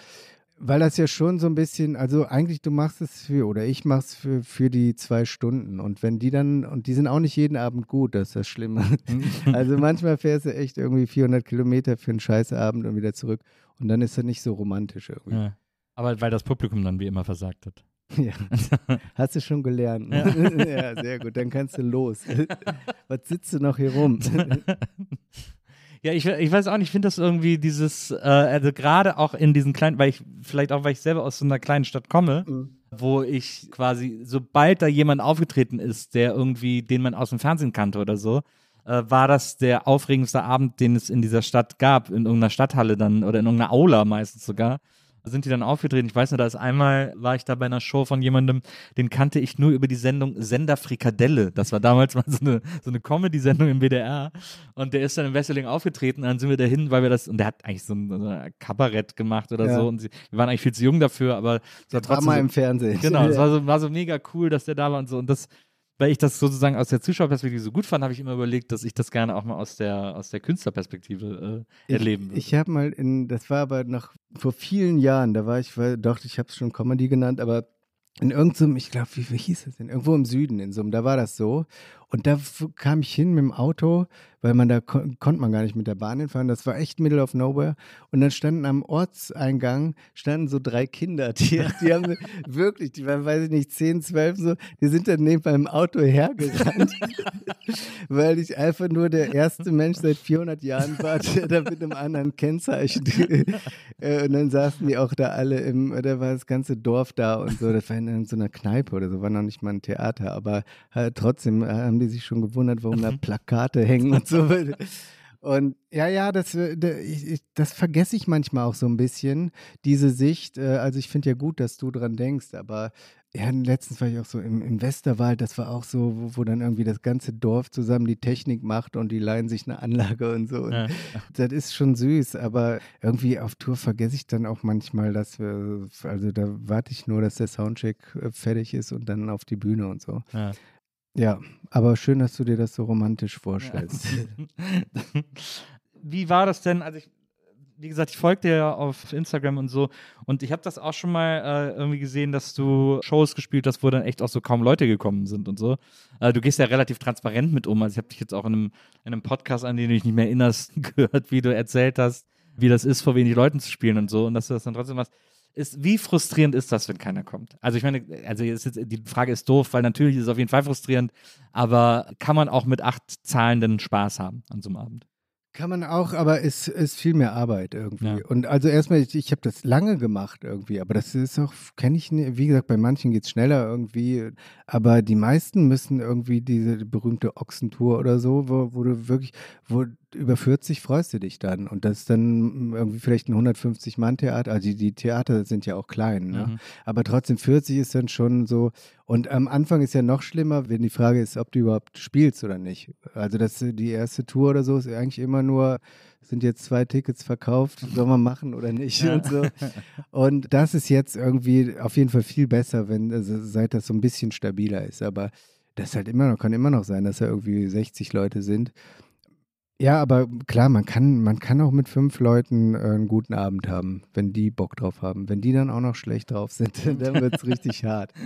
Speaker 2: Weil das ja schon so ein bisschen, also eigentlich du machst es für, oder ich mach's für, für die zwei Stunden. Und wenn die dann, und die sind auch nicht jeden Abend gut, das ist das Schlimme. also manchmal fährst du echt irgendwie 400 Kilometer für einen Scheißabend und wieder zurück. Und dann ist das nicht so romantisch irgendwie.
Speaker 4: Ja. Aber weil das Publikum dann wie immer versagt hat.
Speaker 2: Ja. Hast du schon gelernt.
Speaker 4: Ja.
Speaker 2: ja, sehr gut. Dann kannst du los. Was sitzt du noch hier rum?
Speaker 4: Ja, ich, ich weiß auch nicht, ich finde das irgendwie dieses, äh, also gerade auch in diesen kleinen, weil ich, vielleicht auch, weil ich selber aus so einer kleinen Stadt komme, wo ich quasi, sobald da jemand aufgetreten ist, der irgendwie, den man aus dem Fernsehen kannte oder so, äh, war das der aufregendste Abend, den es in dieser Stadt gab, in irgendeiner Stadthalle dann oder in irgendeiner Aula meistens sogar. Da sind die dann aufgetreten. Ich weiß nur, da ist einmal, war ich da bei einer Show von jemandem, den kannte ich nur über die Sendung Sender Frikadelle. Das war damals mal so eine, so eine Comedy-Sendung im WDR. Und der ist dann im Wesseling aufgetreten. Und dann sind wir dahin, weil wir das, und der hat eigentlich so ein, so ein Kabarett gemacht oder
Speaker 2: Ja.
Speaker 4: so. Und sie, wir waren eigentlich viel zu jung dafür, aber es war
Speaker 2: War
Speaker 4: trotzdem.
Speaker 2: mal
Speaker 4: so,
Speaker 2: im Fernsehen.
Speaker 4: Genau, es war so, war so mega cool, dass der da war und so. Und das, weil ich das sozusagen aus der Zuschauerperspektive so gut fand, habe ich immer überlegt, dass ich das gerne auch mal aus der, aus der Künstlerperspektive äh, erleben würde.
Speaker 2: Ich, ich habe mal in, das war aber noch vor vielen Jahren, da war ich, weil, doch, ich habe es schon Comedy genannt, aber in irgendeinem, ich glaube, wie, wie hieß das denn? Irgendwo im Süden, in so einem, da war das so. Und da kam ich hin mit dem Auto, weil man da kon konnte man gar nicht mit der Bahn hinfahren. Das war echt middle of nowhere. Und dann standen am Ortseingang standen so drei Kinder, die, die haben wirklich, die waren, weiß ich nicht, 10, 12 so, die sind dann neben meinem Auto hergerannt, weil ich einfach nur der erste Mensch seit 400 Jahren war, der da mit einem anderen Kennzeichen. Äh, und dann saßen die auch da alle im, da war das ganze Dorf da und so. Das war in so einer Kneipe oder so, war noch nicht mal ein Theater, aber halt trotzdem äh, haben die sich schon gewundert, warum da Plakate hängen und so. Und ja, ja, das, äh, das vergesse ich manchmal auch so ein bisschen, diese Sicht. Äh, also ich finde ja gut, dass du dran denkst, aber ja, letztens war ich auch so im, im Westerwald, das war auch so, wo, wo dann irgendwie das ganze Dorf zusammen die Technik macht und die leihen sich eine Anlage und so. Und
Speaker 4: Ja.
Speaker 2: Das ist schon süß, aber irgendwie auf Tour vergesse ich dann auch manchmal, dass wir, also da warte ich nur, dass der Soundcheck äh, fertig ist und dann auf die Bühne und so.
Speaker 4: Ja.
Speaker 2: Ja, aber schön, dass du dir das so romantisch vorstellst.
Speaker 4: Wie war das denn? Also ich, wie gesagt, ich folge dir ja auf Instagram und so und ich habe das auch schon mal äh, irgendwie gesehen, dass du Shows gespielt hast, wo dann echt auch so kaum Leute gekommen sind und so. Äh, du gehst ja relativ transparent mit um. Also ich habe dich jetzt auch in einem, in einem Podcast, an den du dich nicht mehr erinnerst, gehört, wie du erzählt hast, wie das ist, vor wenig Leuten zu spielen und so und dass du das dann trotzdem machst. Ist, wie frustrierend ist das, wenn keiner kommt? Also ich meine, also jetzt, die Frage ist doof, weil natürlich ist es auf jeden Fall frustrierend, aber kann man auch mit acht Zahlenden Spaß haben an so einem Abend?
Speaker 2: Kann man auch, aber es ist viel mehr Arbeit irgendwie.
Speaker 4: Ja.
Speaker 2: Und also erstmal, ich, ich habe das lange gemacht irgendwie, aber das ist auch, kenne ich nicht, wie gesagt, bei manchen geht es schneller irgendwie, aber die meisten müssen irgendwie diese berühmte Ochsentour oder so, wo, wo du wirklich, wo über 40 freust du dich dann und das ist dann irgendwie vielleicht ein 150-Mann-Theater, also die, die Theater sind ja auch klein, ne?
Speaker 4: Mhm.
Speaker 2: aber trotzdem 40 ist dann schon so und am Anfang ist ja noch schlimmer, wenn die Frage ist, ob du überhaupt spielst oder nicht. Also das die erste Tour oder so ist eigentlich immer nur, sind jetzt zwei Tickets verkauft, soll man machen oder nicht
Speaker 4: Ja.
Speaker 2: und so. Und das ist jetzt irgendwie auf jeden Fall viel besser, wenn also seit das so ein bisschen stabiler ist. Aber das halt immer noch, kann immer noch sein, dass da irgendwie 60 Leute sind. Ja, aber klar, man kann, man kann auch mit fünf Leuten äh, einen guten Abend haben, wenn die Bock drauf haben. Wenn die dann auch noch schlecht drauf sind, dann wird es richtig hart.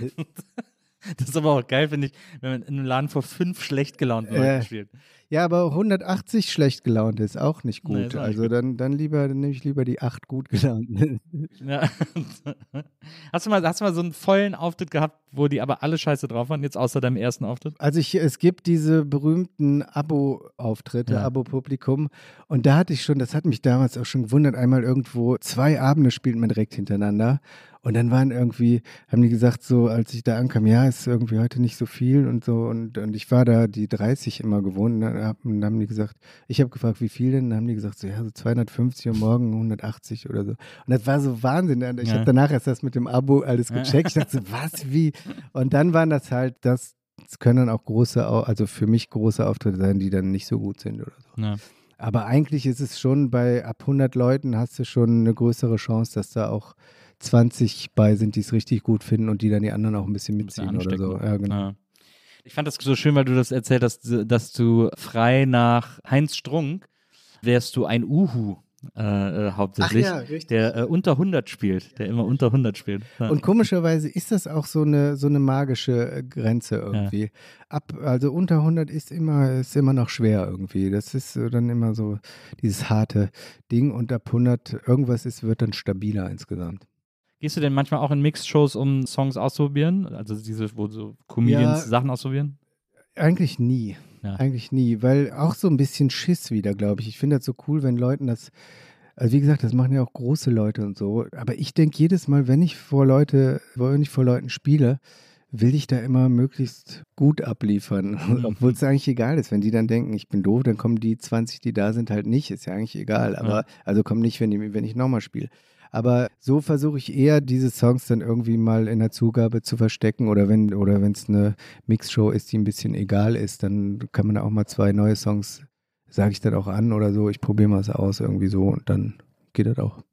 Speaker 4: Das ist aber auch geil, finde ich, wenn man in einem Laden vor fünf schlecht gelaunten Leuten
Speaker 2: Äh,
Speaker 4: spielt.
Speaker 2: Ja, aber 180 schlecht gelaunt ist auch nicht gut.
Speaker 4: Nee, nicht
Speaker 2: also
Speaker 4: gut.
Speaker 2: dann, dann lieber, dann nehme ich lieber die acht gut gelaunten.
Speaker 4: Ja. Hast, du mal, hast du mal so einen vollen Auftritt gehabt, wo die aber alle scheiße drauf waren, jetzt außer deinem ersten Auftritt?
Speaker 2: Also ich, es gibt diese berühmten Abo-Auftritte,
Speaker 4: Ja.
Speaker 2: Abo-Publikum. Und da hatte ich schon, das hat mich damals auch schon gewundert, einmal irgendwo zwei Abende spielt man direkt hintereinander. Und dann waren irgendwie, haben die gesagt, so als ich da ankam, ja, ist irgendwie heute nicht so viel und so. Und, und ich war da die 30 immer gewohnt. Und dann, hab, und dann haben die gesagt, ich habe gefragt, wie viel denn? Dann haben die gesagt, so ja, so 250 und morgen 180 oder so. Und das war so Wahnsinn. Und Ich
Speaker 4: Ja.
Speaker 2: habe danach erst das mit dem Abo alles gecheckt. Ich dachte so, was, wie? Und dann waren das halt, das, es können dann auch große, also für mich große Auftritte sein, die dann nicht so gut sind oder so.
Speaker 4: Ja.
Speaker 2: Aber eigentlich ist es schon bei ab 100 Leuten hast du schon eine größere Chance, dass da auch 20 bei sind, die es richtig gut finden und die dann die anderen auch ein bisschen
Speaker 4: Ein bisschen
Speaker 2: mitziehen oder so. Ja, genau.
Speaker 4: Ja. Ich fand das so schön, weil du das erzählt hast, dass du frei nach Heinz Strunk wärst du ein Uhu äh, äh, hauptsächlich,
Speaker 2: richtig.
Speaker 4: der äh, unter 100 spielt, der immer unter 100 spielt. Ja.
Speaker 2: Und komischerweise ist das auch so eine, so eine magische äh, Grenze irgendwie. Ab, also unter 100 ist immer, ist immer noch schwer irgendwie. Das ist dann immer so dieses harte Ding und ab 100 irgendwas ist, wird dann stabiler insgesamt.
Speaker 4: Gehst du denn manchmal auch in Mixed-Shows, um Songs auszuprobieren? Also diese, wo so Comedians
Speaker 2: Ja.
Speaker 4: Sachen ausprobieren?
Speaker 2: Eigentlich nie.
Speaker 4: Ja.
Speaker 2: Eigentlich nie, weil auch so ein bisschen Schiss wieder, glaube ich. Ich finde das so cool, wenn Leuten das, also wie gesagt, das machen ja auch große Leute und so. Aber ich denke jedes Mal, wenn ich vor Leute, wenn ich vor Leuten spiele, will ich da immer möglichst gut abliefern. Obwohl es eigentlich egal ist. Wenn die dann denken, ich bin doof, dann kommen die 20, die da sind, halt nicht. Ist ja eigentlich egal. Aber
Speaker 4: Ja.
Speaker 2: also kommen nicht, wenn, die, wenn ich nochmal spiele. Aber so versuche ich eher, diese Songs dann irgendwie mal in der Zugabe zu verstecken oder wenn oder es eine Mixshow ist, die ein bisschen egal ist, dann kann man auch mal zwei neue Songs, sage ich dann auch an oder so, ich probiere mal es aus irgendwie so und dann geht das auch.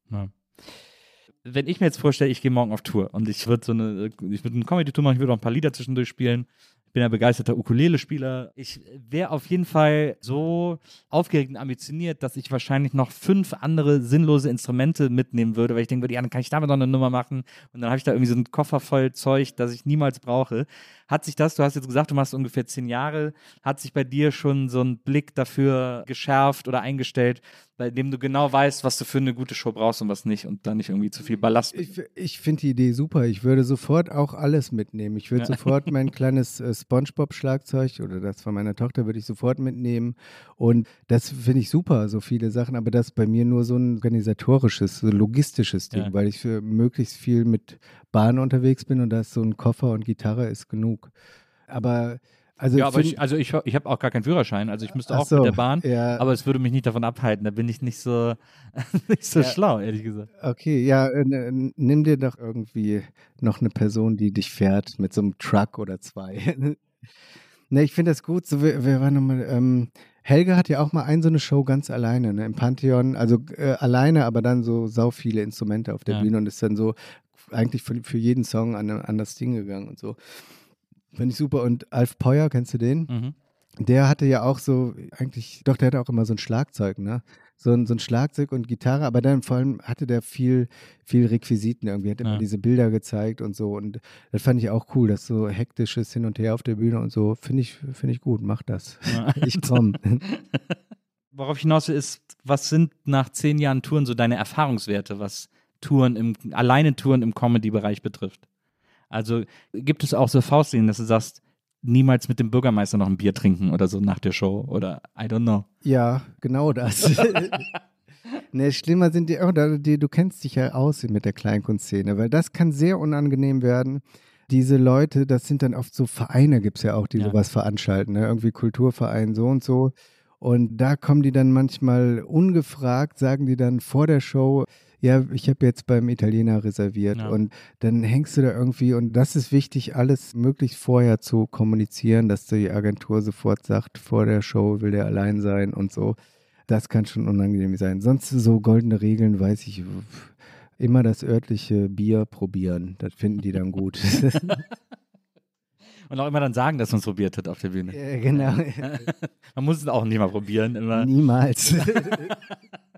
Speaker 4: Wenn ich mir jetzt vorstelle, ich gehe morgen auf Tour und ich würde so eine, ich würde eine Comedy-Tour machen, ich würde auch ein paar Lieder zwischendurch spielen. Ich bin ja begeisterter Ukulele-Spieler. Ich wäre auf jeden Fall so aufgeregt und ambitioniert, dass ich wahrscheinlich noch fünf andere sinnlose Instrumente mitnehmen würde, weil ich denke ja, dann kann ich damit noch eine Nummer machen und dann habe ich da irgendwie so einen Koffer voll Zeug, das ich niemals brauche. Hat sich das, du hast jetzt gesagt, du machst ungefähr zehn Jahre, hat sich bei dir schon so ein Blick dafür geschärft oder eingestellt, bei dem du genau weißt, was du für eine gute Show brauchst und was nicht und dann nicht irgendwie zu viel Ballast.
Speaker 2: Ich, ich finde die Idee super. Ich würde sofort auch alles mitnehmen. Ich würde
Speaker 4: Ja.
Speaker 2: sofort mein kleines äh, Spongebob-Schlagzeug oder das von meiner Tochter würde ich sofort mitnehmen. Und das finde ich super, so viele Sachen. Aber das ist bei mir nur so ein organisatorisches, so logistisches Ding,
Speaker 4: Ja.
Speaker 2: weil ich für möglichst viel mit Bahn unterwegs bin und da ist so ein Koffer und Gitarre ist genug. Aber also
Speaker 4: Ja, aber ich, also ich, ich habe auch gar keinen Führerschein, also ich müsste auch
Speaker 2: so,
Speaker 4: mit der Bahn,
Speaker 2: ja.
Speaker 4: aber es würde mich nicht davon abhalten, da bin ich nicht so, nicht so
Speaker 2: Ja.
Speaker 4: schlau, ehrlich gesagt.
Speaker 2: Okay, ja, äh, nimm dir doch irgendwie noch eine Person, die dich fährt mit so einem Truck oder zwei. ne, ich finde das gut. So, wer, wer war nochmal? Ähm, Helge hat ja auch mal ein so eine Show ganz alleine, ne, im Pantheon. Also äh, alleine, aber dann so sau viele Instrumente auf der
Speaker 4: Ja.
Speaker 2: Bühne und ist dann so eigentlich für, für jeden Song an, an das Ding gegangen und so. Finde ich super. Und Alf Peuer, kennst du den?
Speaker 4: Mhm.
Speaker 2: Der hatte ja auch so, eigentlich, doch, der hatte auch immer so ein Schlagzeug, ne? So ein, so ein Schlagzeug und Gitarre, aber dann vor allem hatte der viel, viel Requisiten irgendwie, hat immer
Speaker 4: Ja.
Speaker 2: diese Bilder gezeigt und so. Und das fand ich auch cool, das so hektisches Hin und Her auf der Bühne und so. Finde ich, finde ich gut, mach das.
Speaker 4: Ja.
Speaker 2: Ich komm.
Speaker 4: worauf ich hinaus will, ist, was sind nach zehn Jahren Touren so deine Erfahrungswerte, was Touren im, alleine Touren im Comedy-Bereich betrifft? Also gibt es auch so Faustlinien, dass du sagst, niemals mit dem Bürgermeister noch ein Bier trinken oder so nach der Show oder I don't know.
Speaker 2: Ja, genau das. ne, schlimmer sind die auch, da- die, du kennst dich ja aus mit der Kleinkunstszene, weil das kann sehr unangenehm werden. Diese Leute, das sind dann oft so Vereine, gibt es ja auch, die
Speaker 4: Ja.
Speaker 2: sowas veranstalten, ne? irgendwie Kulturverein so und so. Und da kommen die dann manchmal ungefragt, sagen die dann vor der Show, ja, ich habe jetzt beim Italiener reserviert.
Speaker 4: Ja.
Speaker 2: Und dann hängst du da irgendwie, und das ist wichtig, alles möglichst vorher zu kommunizieren, dass die Agentur sofort sagt, vor der Show will der allein sein und so. Das kann schon unangenehm sein. Sonst so goldene Regeln, weiß ich, immer das örtliche Bier probieren. Das finden die dann gut.
Speaker 4: Und auch immer dann sagen, dass man es probiert hat auf der Bühne.
Speaker 2: ja, genau.
Speaker 4: Man muss es auch nicht mal probieren. Immer.
Speaker 2: Niemals.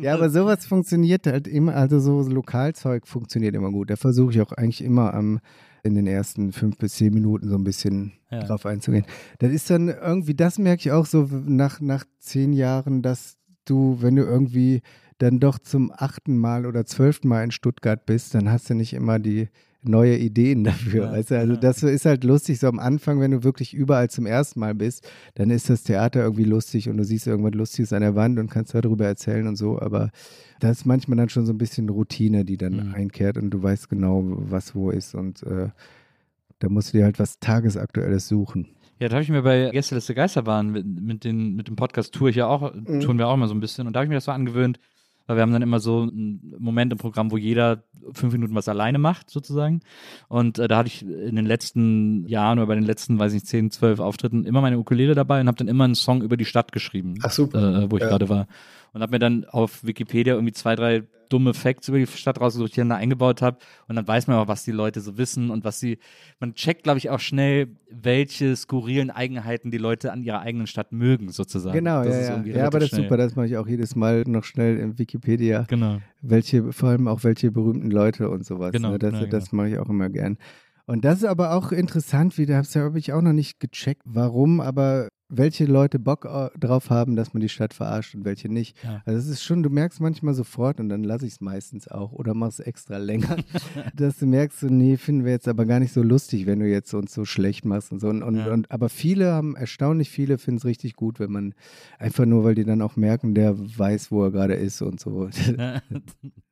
Speaker 2: ja, aber sowas funktioniert halt immer, also so Lokalzeug funktioniert immer gut. Da versuche ich auch eigentlich immer am in den ersten fünf bis zehn Minuten so ein bisschen
Speaker 4: Ja.
Speaker 2: drauf einzugehen. Das ist dann irgendwie, das merke ich auch so nach, nach zehn Jahren, dass du, wenn du irgendwie dann doch zum achten Mal oder zwölften Mal in Stuttgart bist, dann hast du nicht immer die neue Ideen dafür.
Speaker 4: Ja,
Speaker 2: weißt du? Also das ist halt lustig, so am Anfang, wenn du wirklich überall zum ersten Mal bist, dann ist das Theater irgendwie lustig und du siehst irgendwas Lustiges an der Wand und kannst darüber erzählen und so, aber das ist manchmal dann schon so ein bisschen Routine, die dann
Speaker 4: Mhm.
Speaker 2: einkehrt und du weißt genau, was wo ist und äh, da musst du dir halt was Tagesaktuelles suchen.
Speaker 4: Ja, da habe ich mir bei Gästeliste Geisterbahn mit, mit, den, mit dem Podcast Tour ich ja auch,
Speaker 2: Mhm.
Speaker 4: tun wir auch immer so ein bisschen. Und da habe ich mir das so angewöhnt, weil wir haben dann immer so einen Moment im Programm, wo jeder fünf Minuten was alleine macht, sozusagen. Und äh, da hatte ich in den letzten Jahren oder bei den letzten, weiß ich, zehn, zwölf Auftritten immer meine Ukulele dabei und habe dann immer einen Song über die Stadt geschrieben,
Speaker 2: super.
Speaker 4: äh, wo ich
Speaker 2: Ja.
Speaker 4: gerade war. Und habe mir dann auf Wikipedia irgendwie zwei, drei dumme Facts über die Stadt rausgesucht, die ich dann da eingebaut habe. Und dann weiß man auch, was die Leute so wissen und was sie. Man checkt, glaube ich, auch schnell, welche skurrilen Eigenheiten die Leute an ihrer eigenen Stadt mögen, sozusagen.
Speaker 2: Genau,
Speaker 4: Das
Speaker 2: ja,
Speaker 4: ist
Speaker 2: ja. ja, aber das ist super, das mache ich auch jedes Mal noch schnell in Wikipedia.
Speaker 4: Genau.
Speaker 2: welche, vor allem auch welche berühmten Leute und sowas.
Speaker 4: Genau,
Speaker 2: ne? Das,
Speaker 4: ja,
Speaker 2: das mache ich auch immer gern. Und das ist aber auch interessant, wie da habe ich auch noch nicht gecheckt, warum, aber welche Leute Bock au- drauf haben, dass man die Stadt verarscht und welche nicht.
Speaker 4: Ja.
Speaker 2: Also es ist schon, du merkst manchmal sofort und dann lasse ich es meistens auch oder mach es extra länger, dass du merkst, so, nee, finden wir jetzt aber gar nicht so lustig, wenn du jetzt uns so schlecht machst und so. Und, und,
Speaker 4: Ja.
Speaker 2: und aber viele haben, erstaunlich viele finden es richtig gut, wenn man einfach nur, weil die dann auch merken, der weiß, wo er gerade ist und so.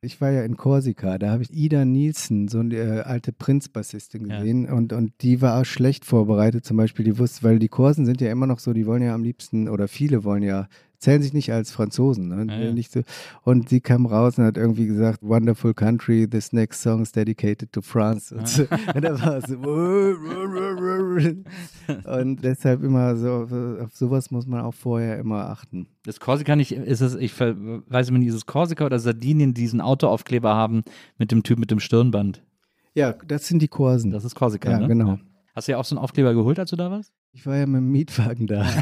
Speaker 2: Ich war ja in Korsika, da habe ich Ida Nielsen, so eine äh, alte Prinz-Bassistin gesehen und, und die war auch schlecht vorbereitet, zum Beispiel, die wusste, weil die Korsen sind ja immer noch so, die wollen ja am liebsten, oder viele wollen ja, zählen sich nicht als Franzosen, ne?
Speaker 4: Ja, ja.
Speaker 2: So. und sie kam raus und hat irgendwie gesagt, wonderful country, this next song is dedicated to France. Und, so. und da war es so, und deshalb immer so, auf sowas muss man auch vorher immer achten.
Speaker 4: Das Korsika nicht, ist es, ich weiß nicht, ist es Korsika oder Sardinien, die diesen Autoaufkleber haben mit dem Typ mit dem Stirnband.
Speaker 2: Ja, das sind die Korsen.
Speaker 4: Das ist Korsika,
Speaker 2: ja,
Speaker 4: ne?
Speaker 2: genau.
Speaker 4: Hast du ja auch so einen Aufkleber geholt, als du da warst?
Speaker 2: Ich war ja mit dem Mietwagen da.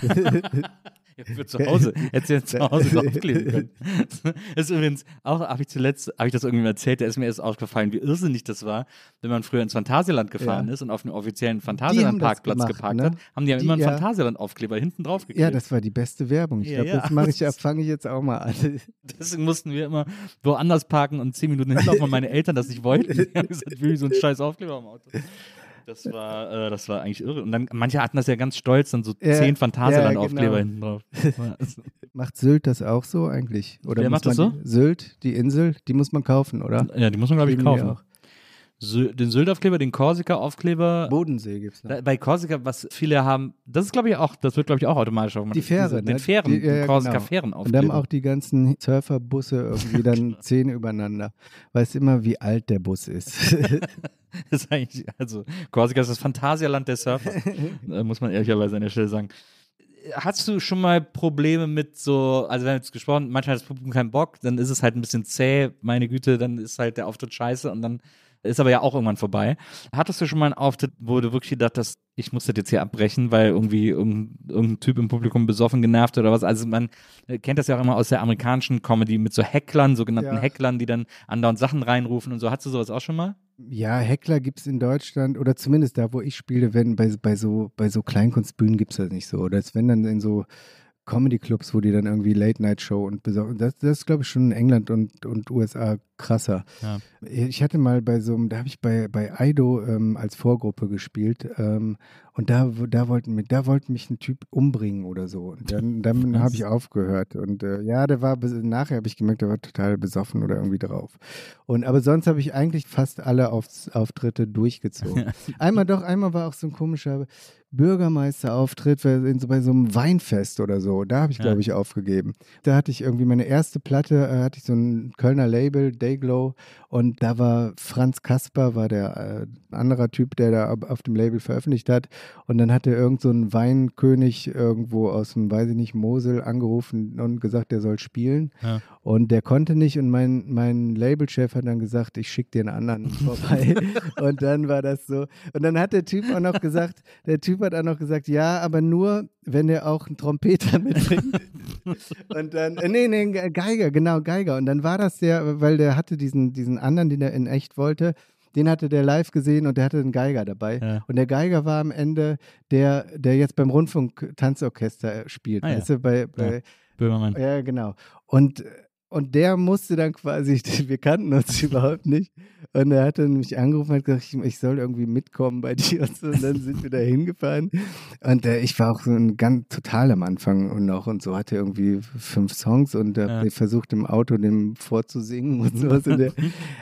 Speaker 4: Für zu Hause. Hättest du jetzt zu Hause draufkleben können. Das ist übrigens auch, habe ich zuletzt, habe ich das irgendwie erzählt, da ist mir erst aufgefallen, wie irrsinnig das war, wenn man früher ins Phantasialand gefahren
Speaker 2: Ja.
Speaker 4: ist und auf einem offiziellen Phantasialand-Parkplatz geparkt
Speaker 2: ne?
Speaker 4: hat, haben die ja immer einen
Speaker 2: ja.
Speaker 4: Phantasialand-Aufkleber hinten drauf geklebt.
Speaker 2: Ja, das war die beste Werbung. Ich
Speaker 4: Ja,
Speaker 2: glaube, das mache ich, ja, fange ich jetzt auch mal an.
Speaker 4: Deswegen mussten wir immer woanders parken und zehn Minuten hinlaufen, weil meine Eltern das nicht wollten. Die haben gesagt, will ich so einen scheiß Aufkleber am Auto. Das war, äh, das war eigentlich irre. Und dann, manche hatten das ja ganz stolz, dann so
Speaker 2: Ja,
Speaker 4: zehn Phantasialand-Aufkleber
Speaker 2: genau.
Speaker 4: hinten drauf.
Speaker 2: Macht Sylt das auch so eigentlich? Oder
Speaker 4: Wer macht das
Speaker 2: Die, Sylt, die Insel, die muss man kaufen, oder?
Speaker 4: ja, die muss man, glaube ich, kaufen.
Speaker 2: Auch.
Speaker 4: Den Sylt-Aufkleber, den Korsika-Aufkleber.
Speaker 2: Bodensee gibt es noch.
Speaker 4: Da- Bei Korsika, was viele haben, das ist, glaube ich, auch, das wird, glaube ich, auch automatisch aufgemacht.
Speaker 2: Die Fähre,
Speaker 4: Diese- Den
Speaker 2: ne?
Speaker 4: Fähren,
Speaker 2: Die- ja,
Speaker 4: den
Speaker 2: genau. Und dann auch die ganzen Surferbusse irgendwie dann zehn übereinander. Weißt immer, wie alt der Bus ist.
Speaker 4: Das ist eigentlich, also, Korsika ist das Phantasialand der Surfer. äh, muss man ehrlicherweise an der Stelle sagen. Hast du schon mal Probleme mit so, also wir haben jetzt gesprochen, manchmal hat das Publikum keinen Bock, dann ist es halt ein bisschen zäh, meine Güte, dann ist halt der Auftritt scheiße und dann ist aber ja auch irgendwann vorbei. Hattest du schon mal einen Auftritt, wo du wirklich gedacht hast, ich muss das jetzt hier abbrechen, weil irgendwie irgendein, Typ im Publikum besoffen genervt oder was? Also man äh, kennt das ja auch immer aus der amerikanischen Comedy mit so Hecklern, sogenannten
Speaker 2: Ja.
Speaker 4: Hecklern, die dann andauernd Sachen reinrufen und so. Hattest du sowas auch schon mal?
Speaker 2: Ja, Heckler gibt es in Deutschland oder zumindest da, wo ich spiele, wenn bei, bei so bei so Kleinkunstbühnen gibt es das nicht so. Oder es wenn dann in so Comedy-Clubs, wo die dann irgendwie Late-Night-Show und besorgen. Das, das ist, glaube ich, schon in England und, und USA krasser.
Speaker 4: Ja.
Speaker 2: Ich hatte mal bei so einem, da habe ich bei, bei Aido ähm, als Vorgruppe gespielt ähm, und da, da, wollten mich, da wollte mich ein Typ umbringen oder so. Und dann, dann habe ich aufgehört. Und äh, ja, der war, nachher habe ich gemerkt, der war total besoffen oder irgendwie drauf. Und aber sonst habe ich eigentlich fast alle Aufs, Auftritte durchgezogen. einmal doch, einmal war auch so ein komischer Bürgermeisterauftritt bei- so, einem Weinfest oder so. Da habe ich, glaube ich, aufgegeben. Da hatte ich irgendwie meine erste Platte, äh, hatte ich so ein Kölner Label, Dayglow, und da war Franz Kasper, war der äh, anderer Typ, der da auf dem Label veröffentlicht hat. Und dann hat er irgend so ein Weinkönig irgendwo aus dem, weiß ich nicht, Mosel angerufen und gesagt, der soll spielen.
Speaker 4: Ja.
Speaker 2: Und der konnte nicht und mein, mein Labelchef hat dann gesagt, ich schicke dir einen anderen vorbei. und dann war das so. Und dann hat der Typ auch noch gesagt, der Typ hat auch noch gesagt, ja, aber nur, wenn er auch einen Trompeter mitbringt. und dann, äh, nee, nee, Geiger, genau, Geiger. Und dann war das der, weil der hatte diesen, diesen anderen, den er in echt wollte, den hatte der live gesehen und der hatte einen Geiger dabei.
Speaker 4: Ja.
Speaker 2: Und der Geiger war am Ende der, der jetzt beim Rundfunk-Tanzorchester spielt.
Speaker 4: Ah, ja.
Speaker 2: weißt du, bei, bei,
Speaker 4: Böhmermann.
Speaker 2: ja, genau. Und, und der musste dann quasi, wir kannten uns überhaupt nicht. Und er hatte mich angerufen und hat gesagt, ich, ich soll irgendwie mitkommen bei dir und so. Und dann sind wir da hingefahren. Und äh, ich war auch so ein ganz total am Anfang und noch und so hatte irgendwie fünf Songs und äh,
Speaker 4: Ja.
Speaker 2: versucht im Auto dem vorzusingen und sowas. Und der,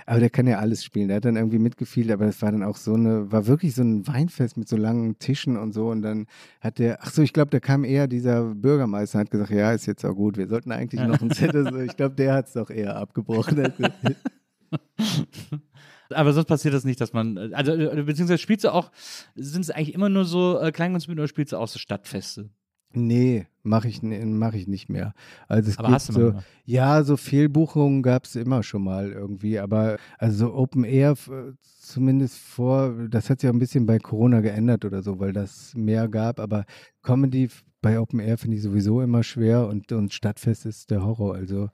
Speaker 2: aber der kann ja alles spielen. Der hat dann irgendwie mitgefielt, aber das war dann auch so eine, war wirklich so ein Weinfest mit so langen Tischen und so. Und dann hat der, ach so, ich glaube, da kam eher dieser Bürgermeister und hat gesagt, ja, ist jetzt auch gut, wir sollten eigentlich noch ein Zettel. So. Ich glaube, der hat es doch eher abgebrochen.
Speaker 4: Aber sonst passiert das nicht, dass man, also äh, beziehungsweise spielst du auch, sind es eigentlich immer nur so äh, Kleinkunstbühnen oder spielst du auch so Stadtfeste?
Speaker 2: nee, mache ich, mach ich nicht mehr. Also es
Speaker 4: Aber
Speaker 2: gibt
Speaker 4: hast du
Speaker 2: so,
Speaker 4: manchmal.
Speaker 2: Ja, so Fehlbuchungen gab es immer schon mal irgendwie, aber also so Open Air zumindest vor, das hat sich auch ein bisschen bei Corona geändert oder so, weil das mehr gab, aber Comedy bei Open Air finde ich sowieso immer schwer und, und Stadtfest ist der Horror, also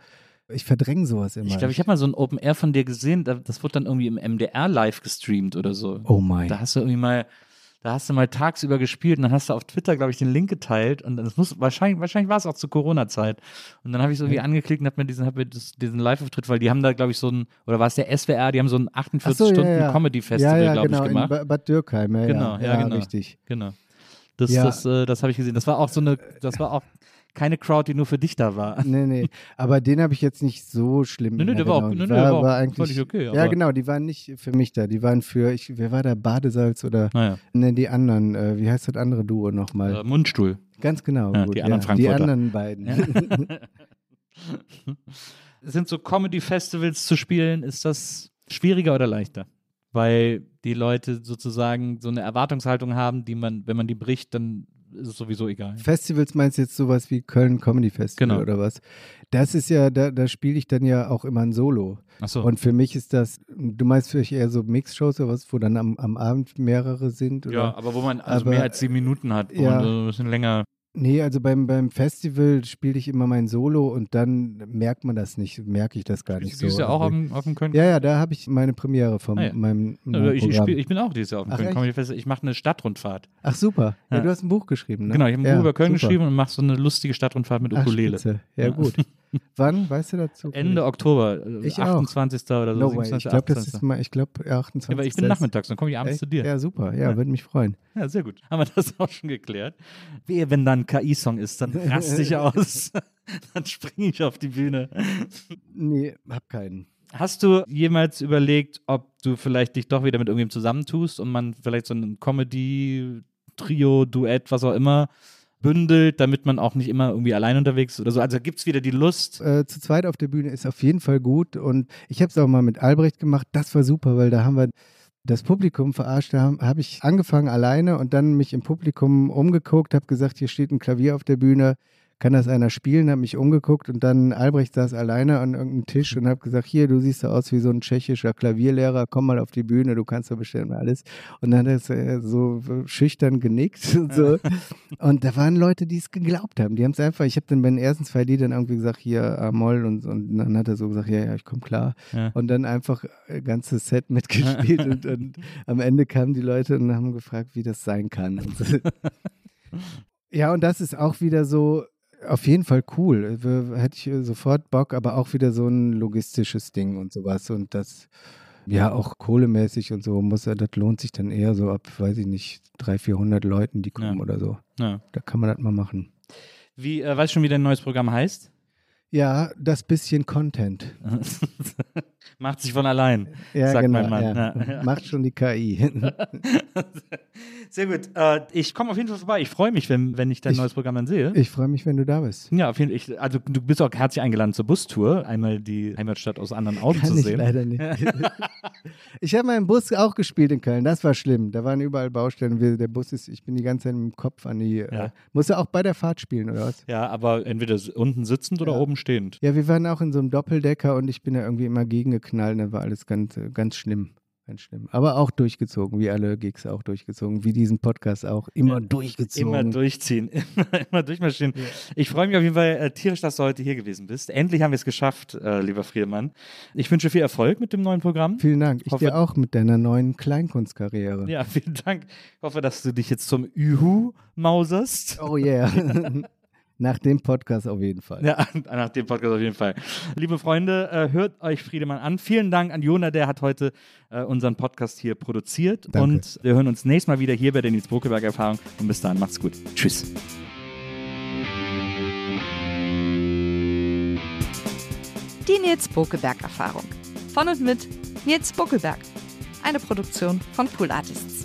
Speaker 2: ich verdränge sowas immer.
Speaker 4: Ich glaube, ich habe mal so ein Open Air von dir gesehen, da- das wurde dann irgendwie im MDR live gestreamt oder so.
Speaker 2: oh mein.
Speaker 4: Da hast du irgendwie mal, da hast du mal tagsüber gespielt und dann hast du auf Twitter, glaube ich, den Link geteilt und das muss wahrscheinlich, wahrscheinlich war es auch zur Corona-Zeit. Und dann habe ich so irgendwie angeklickt und habe mir diesen, hab mir das, diesen Live-Auftritt, weil die haben da, glaube ich, so ein, oder war es der SWR, die haben so ein
Speaker 2: Ach so, ja, ja.
Speaker 4: 48-Stunden-Comedy-Festival,
Speaker 2: ja, ja,
Speaker 4: glaube
Speaker 2: genau,
Speaker 4: ich, gemacht.
Speaker 2: in Ba- Bad Dürkheim, ja,
Speaker 4: Genau,
Speaker 2: ja,
Speaker 4: ja, genau.
Speaker 2: richtig.
Speaker 4: Genau. Das,
Speaker 2: Ja.
Speaker 4: das, äh, das habe ich gesehen. Das war auch so eine, das war auch keine Crowd, die nur für dich da war.
Speaker 2: Nee, nee, aber den habe ich jetzt nicht so schlimm
Speaker 4: Nee, nee, der war auch, nee, nee, der war auch
Speaker 2: eigentlich,
Speaker 4: völlig okay.
Speaker 2: Ja, genau, die waren nicht für mich da, die waren für, ich, wer war da, Badesalz oder
Speaker 4: Naja,
Speaker 2: Ne, die anderen, äh, wie heißt das andere Duo nochmal?
Speaker 4: äh, Mundstuhl.
Speaker 2: Ganz genau.
Speaker 4: ja,
Speaker 2: gut,
Speaker 4: die anderen
Speaker 2: Die
Speaker 4: Frankfurter.
Speaker 2: anderen beiden.
Speaker 4: Sind so Comedy-Festivals zu spielen, ist das schwieriger oder leichter? Weil die Leute sozusagen so eine Erwartungshaltung haben, die man, wenn man die bricht, dann ist es sowieso egal.
Speaker 2: Festivals meinst du jetzt sowas wie Köln Comedy Festival
Speaker 4: Genau.
Speaker 2: oder was? Das ist ja, da, da spiele ich dann ja auch immer ein Solo.
Speaker 4: Achso.
Speaker 2: Und für mich ist das, du meinst vielleicht eher so Mixshows oder was, wo dann am, am Abend mehrere sind? Oder?
Speaker 4: Ja, aber wo man also
Speaker 2: Aber-
Speaker 4: mehr als sieben Minuten hat, wo
Speaker 2: Ja.
Speaker 4: man so ein bisschen länger.
Speaker 2: Nee, also beim, beim Festival spiele ich immer mein Solo und dann merkt man das nicht, merke ich das gar nicht
Speaker 4: Die ist
Speaker 2: so.
Speaker 4: ja auch auf
Speaker 2: irgendwie.
Speaker 4: dem, auf dem Köln.
Speaker 2: ja, ja, da habe ich meine Premiere von
Speaker 4: Ah, ja.
Speaker 2: meinem
Speaker 4: Ja, ich, ich, spiel, ich bin auch dieses Jahr auf dem
Speaker 2: Ach,
Speaker 4: Köln? Comedy Festival. Ich mache eine Stadtrundfahrt.
Speaker 2: Ach super, ja.
Speaker 4: Ja.
Speaker 2: du hast ein Buch geschrieben, ne?
Speaker 4: Genau, ich habe ein
Speaker 2: ja,
Speaker 4: Buch über Köln
Speaker 2: super.
Speaker 4: geschrieben und mache so eine lustige Stadtrundfahrt mit
Speaker 2: Ach,
Speaker 4: Ukulele.
Speaker 2: Ja,
Speaker 4: Ja.
Speaker 2: gut. Wann, weißt du dazu?
Speaker 4: Ende Oktober, äh,
Speaker 2: Ich auch.
Speaker 4: 28. oder so.
Speaker 2: No way.
Speaker 4: 27.,
Speaker 2: Ich glaube, das
Speaker 4: 28..
Speaker 2: ist mal, ich glaube, 28.
Speaker 4: Ja, aber ich bin nachmittags, dann komme ich abends
Speaker 2: Echt?
Speaker 4: zu dir.
Speaker 2: Ja, super. Ja,
Speaker 4: Ja.
Speaker 2: würde mich freuen.
Speaker 4: Ja, sehr gut. Haben wir das auch schon geklärt. Wehe, wenn da ein KI-Song ist, dann raste ich aus. dann springe ich auf die Bühne.
Speaker 2: Nee, hab keinen.
Speaker 4: Hast du jemals überlegt, ob du vielleicht dich doch wieder mit irgendjemandem zusammentust und man vielleicht so ein Comedy, Trio, Duett, was auch immer, bündelt, damit man auch nicht immer irgendwie allein unterwegs ist oder so? Also gibt es wieder die Lust.
Speaker 2: Äh, zu zweit auf der Bühne ist auf jeden Fall gut und ich habe es auch mal mit Albrecht gemacht. Das war super, weil da haben wir das Publikum verarscht. Da habe hab ich angefangen alleine und dann mich im Publikum umgeguckt, habe gesagt, hier steht ein Klavier auf der Bühne. Kann das einer spielen? Habe mich umgeguckt und dann Albrecht saß alleine an irgendeinem Tisch und habe gesagt, hier, du siehst so aus wie so ein tschechischer Klavierlehrer, komm mal auf die Bühne, du kannst doch bestimmt alles. Und dann hat er äh, so schüchtern genickt und so. Und da waren Leute, die es geglaubt haben. Die haben es einfach, ich habe dann bei den ersten zwei Liedern irgendwie gesagt, hier A-Moll und, und dann hat er so gesagt, ja, ja, ich komme klar.
Speaker 4: Ja.
Speaker 2: Und dann einfach ein ganzes Set mitgespielt und, und am Ende kamen die Leute und haben gefragt, wie das sein kann. Ja, und das ist auch wieder so, auf jeden Fall cool. W- Hätte ich äh, sofort Bock, aber auch wieder so ein logistisches Ding und sowas. Und das, ja, auch kohlemäßig und so muss er, das lohnt sich dann eher so ab, weiß ich nicht, 300, 400 Leuten, die kommen
Speaker 4: Ja.
Speaker 2: oder so.
Speaker 4: Ja.
Speaker 2: Da kann man das mal machen.
Speaker 4: Wie, äh, weißt du schon, wie dein neues Programm heißt?
Speaker 2: Ja, das bisschen Content.
Speaker 4: Macht sich von allein.
Speaker 2: Ja,
Speaker 4: sagt
Speaker 2: genau.
Speaker 4: mein Mann.
Speaker 2: Ja.
Speaker 4: Ja.
Speaker 2: Macht schon die KI.
Speaker 4: Sehr gut. Äh, ich komme auf jeden Fall vorbei. Ich freue mich, wenn, wenn ich dein
Speaker 2: Ich-
Speaker 4: neues Programm dann sehe.
Speaker 2: Ich freue mich, wenn du da bist.
Speaker 4: ja, auf jeden Fall. Ich, also du bist auch herzlich eingeladen zur Bustour, einmal die Heimatstadt aus anderen Augen
Speaker 2: Kann
Speaker 4: zu
Speaker 2: ich
Speaker 4: sehen.
Speaker 2: leider nicht. ich habe mal im Bus auch gespielt in Köln. Das war schlimm. Da waren überall Baustellen. Wir, der Bus ist, ich bin die ganze Zeit dem Kopf an die.
Speaker 4: Ja.
Speaker 2: Äh, musst du auch bei der Fahrt spielen, oder was?
Speaker 4: Ja, aber entweder unten sitzend oder
Speaker 2: Ja.
Speaker 4: oben stehend.
Speaker 2: Ja, wir waren auch in so einem Doppeldecker und ich bin da irgendwie immer gegengeknallt. Und Da war alles ganz, äh, ganz schlimm. Ganz schlimm. Aber auch durchgezogen, wie alle Gigs auch durchgezogen, wie diesen Podcast auch. Immer durchgezogen.
Speaker 4: Immer durchziehen, immer, immer durchmarschieren. Ich freue mich auf jeden Fall äh, tierisch, dass du heute hier gewesen bist. Endlich haben wir es geschafft, äh, lieber Friedemann. Ich wünsche viel Erfolg mit dem neuen Programm.
Speaker 2: Vielen Dank. Ich
Speaker 4: Hoffe-
Speaker 2: dir auch mit deiner neuen Kleinkunstkarriere.
Speaker 4: Ja, vielen Dank. Ich hoffe, dass du dich jetzt zum Ühu mauserst.
Speaker 2: Oh yeah. Nach dem Podcast auf jeden Fall.
Speaker 4: Ja, nach dem Podcast auf jeden Fall. Liebe Freunde, äh, hört euch Friedemann an. Vielen Dank an Jona, der hat heute äh, unseren Podcast hier produziert.
Speaker 2: Danke.
Speaker 4: Und wir hören uns nächstes Mal wieder hier bei der Nils Bokeberg Erfahrung. Und bis dahin, macht's gut. Tschüss.
Speaker 5: Die Nils Bokeberg Erfahrung. Von und mit Nils Bokeberg. Eine Produktion von Pool Artists.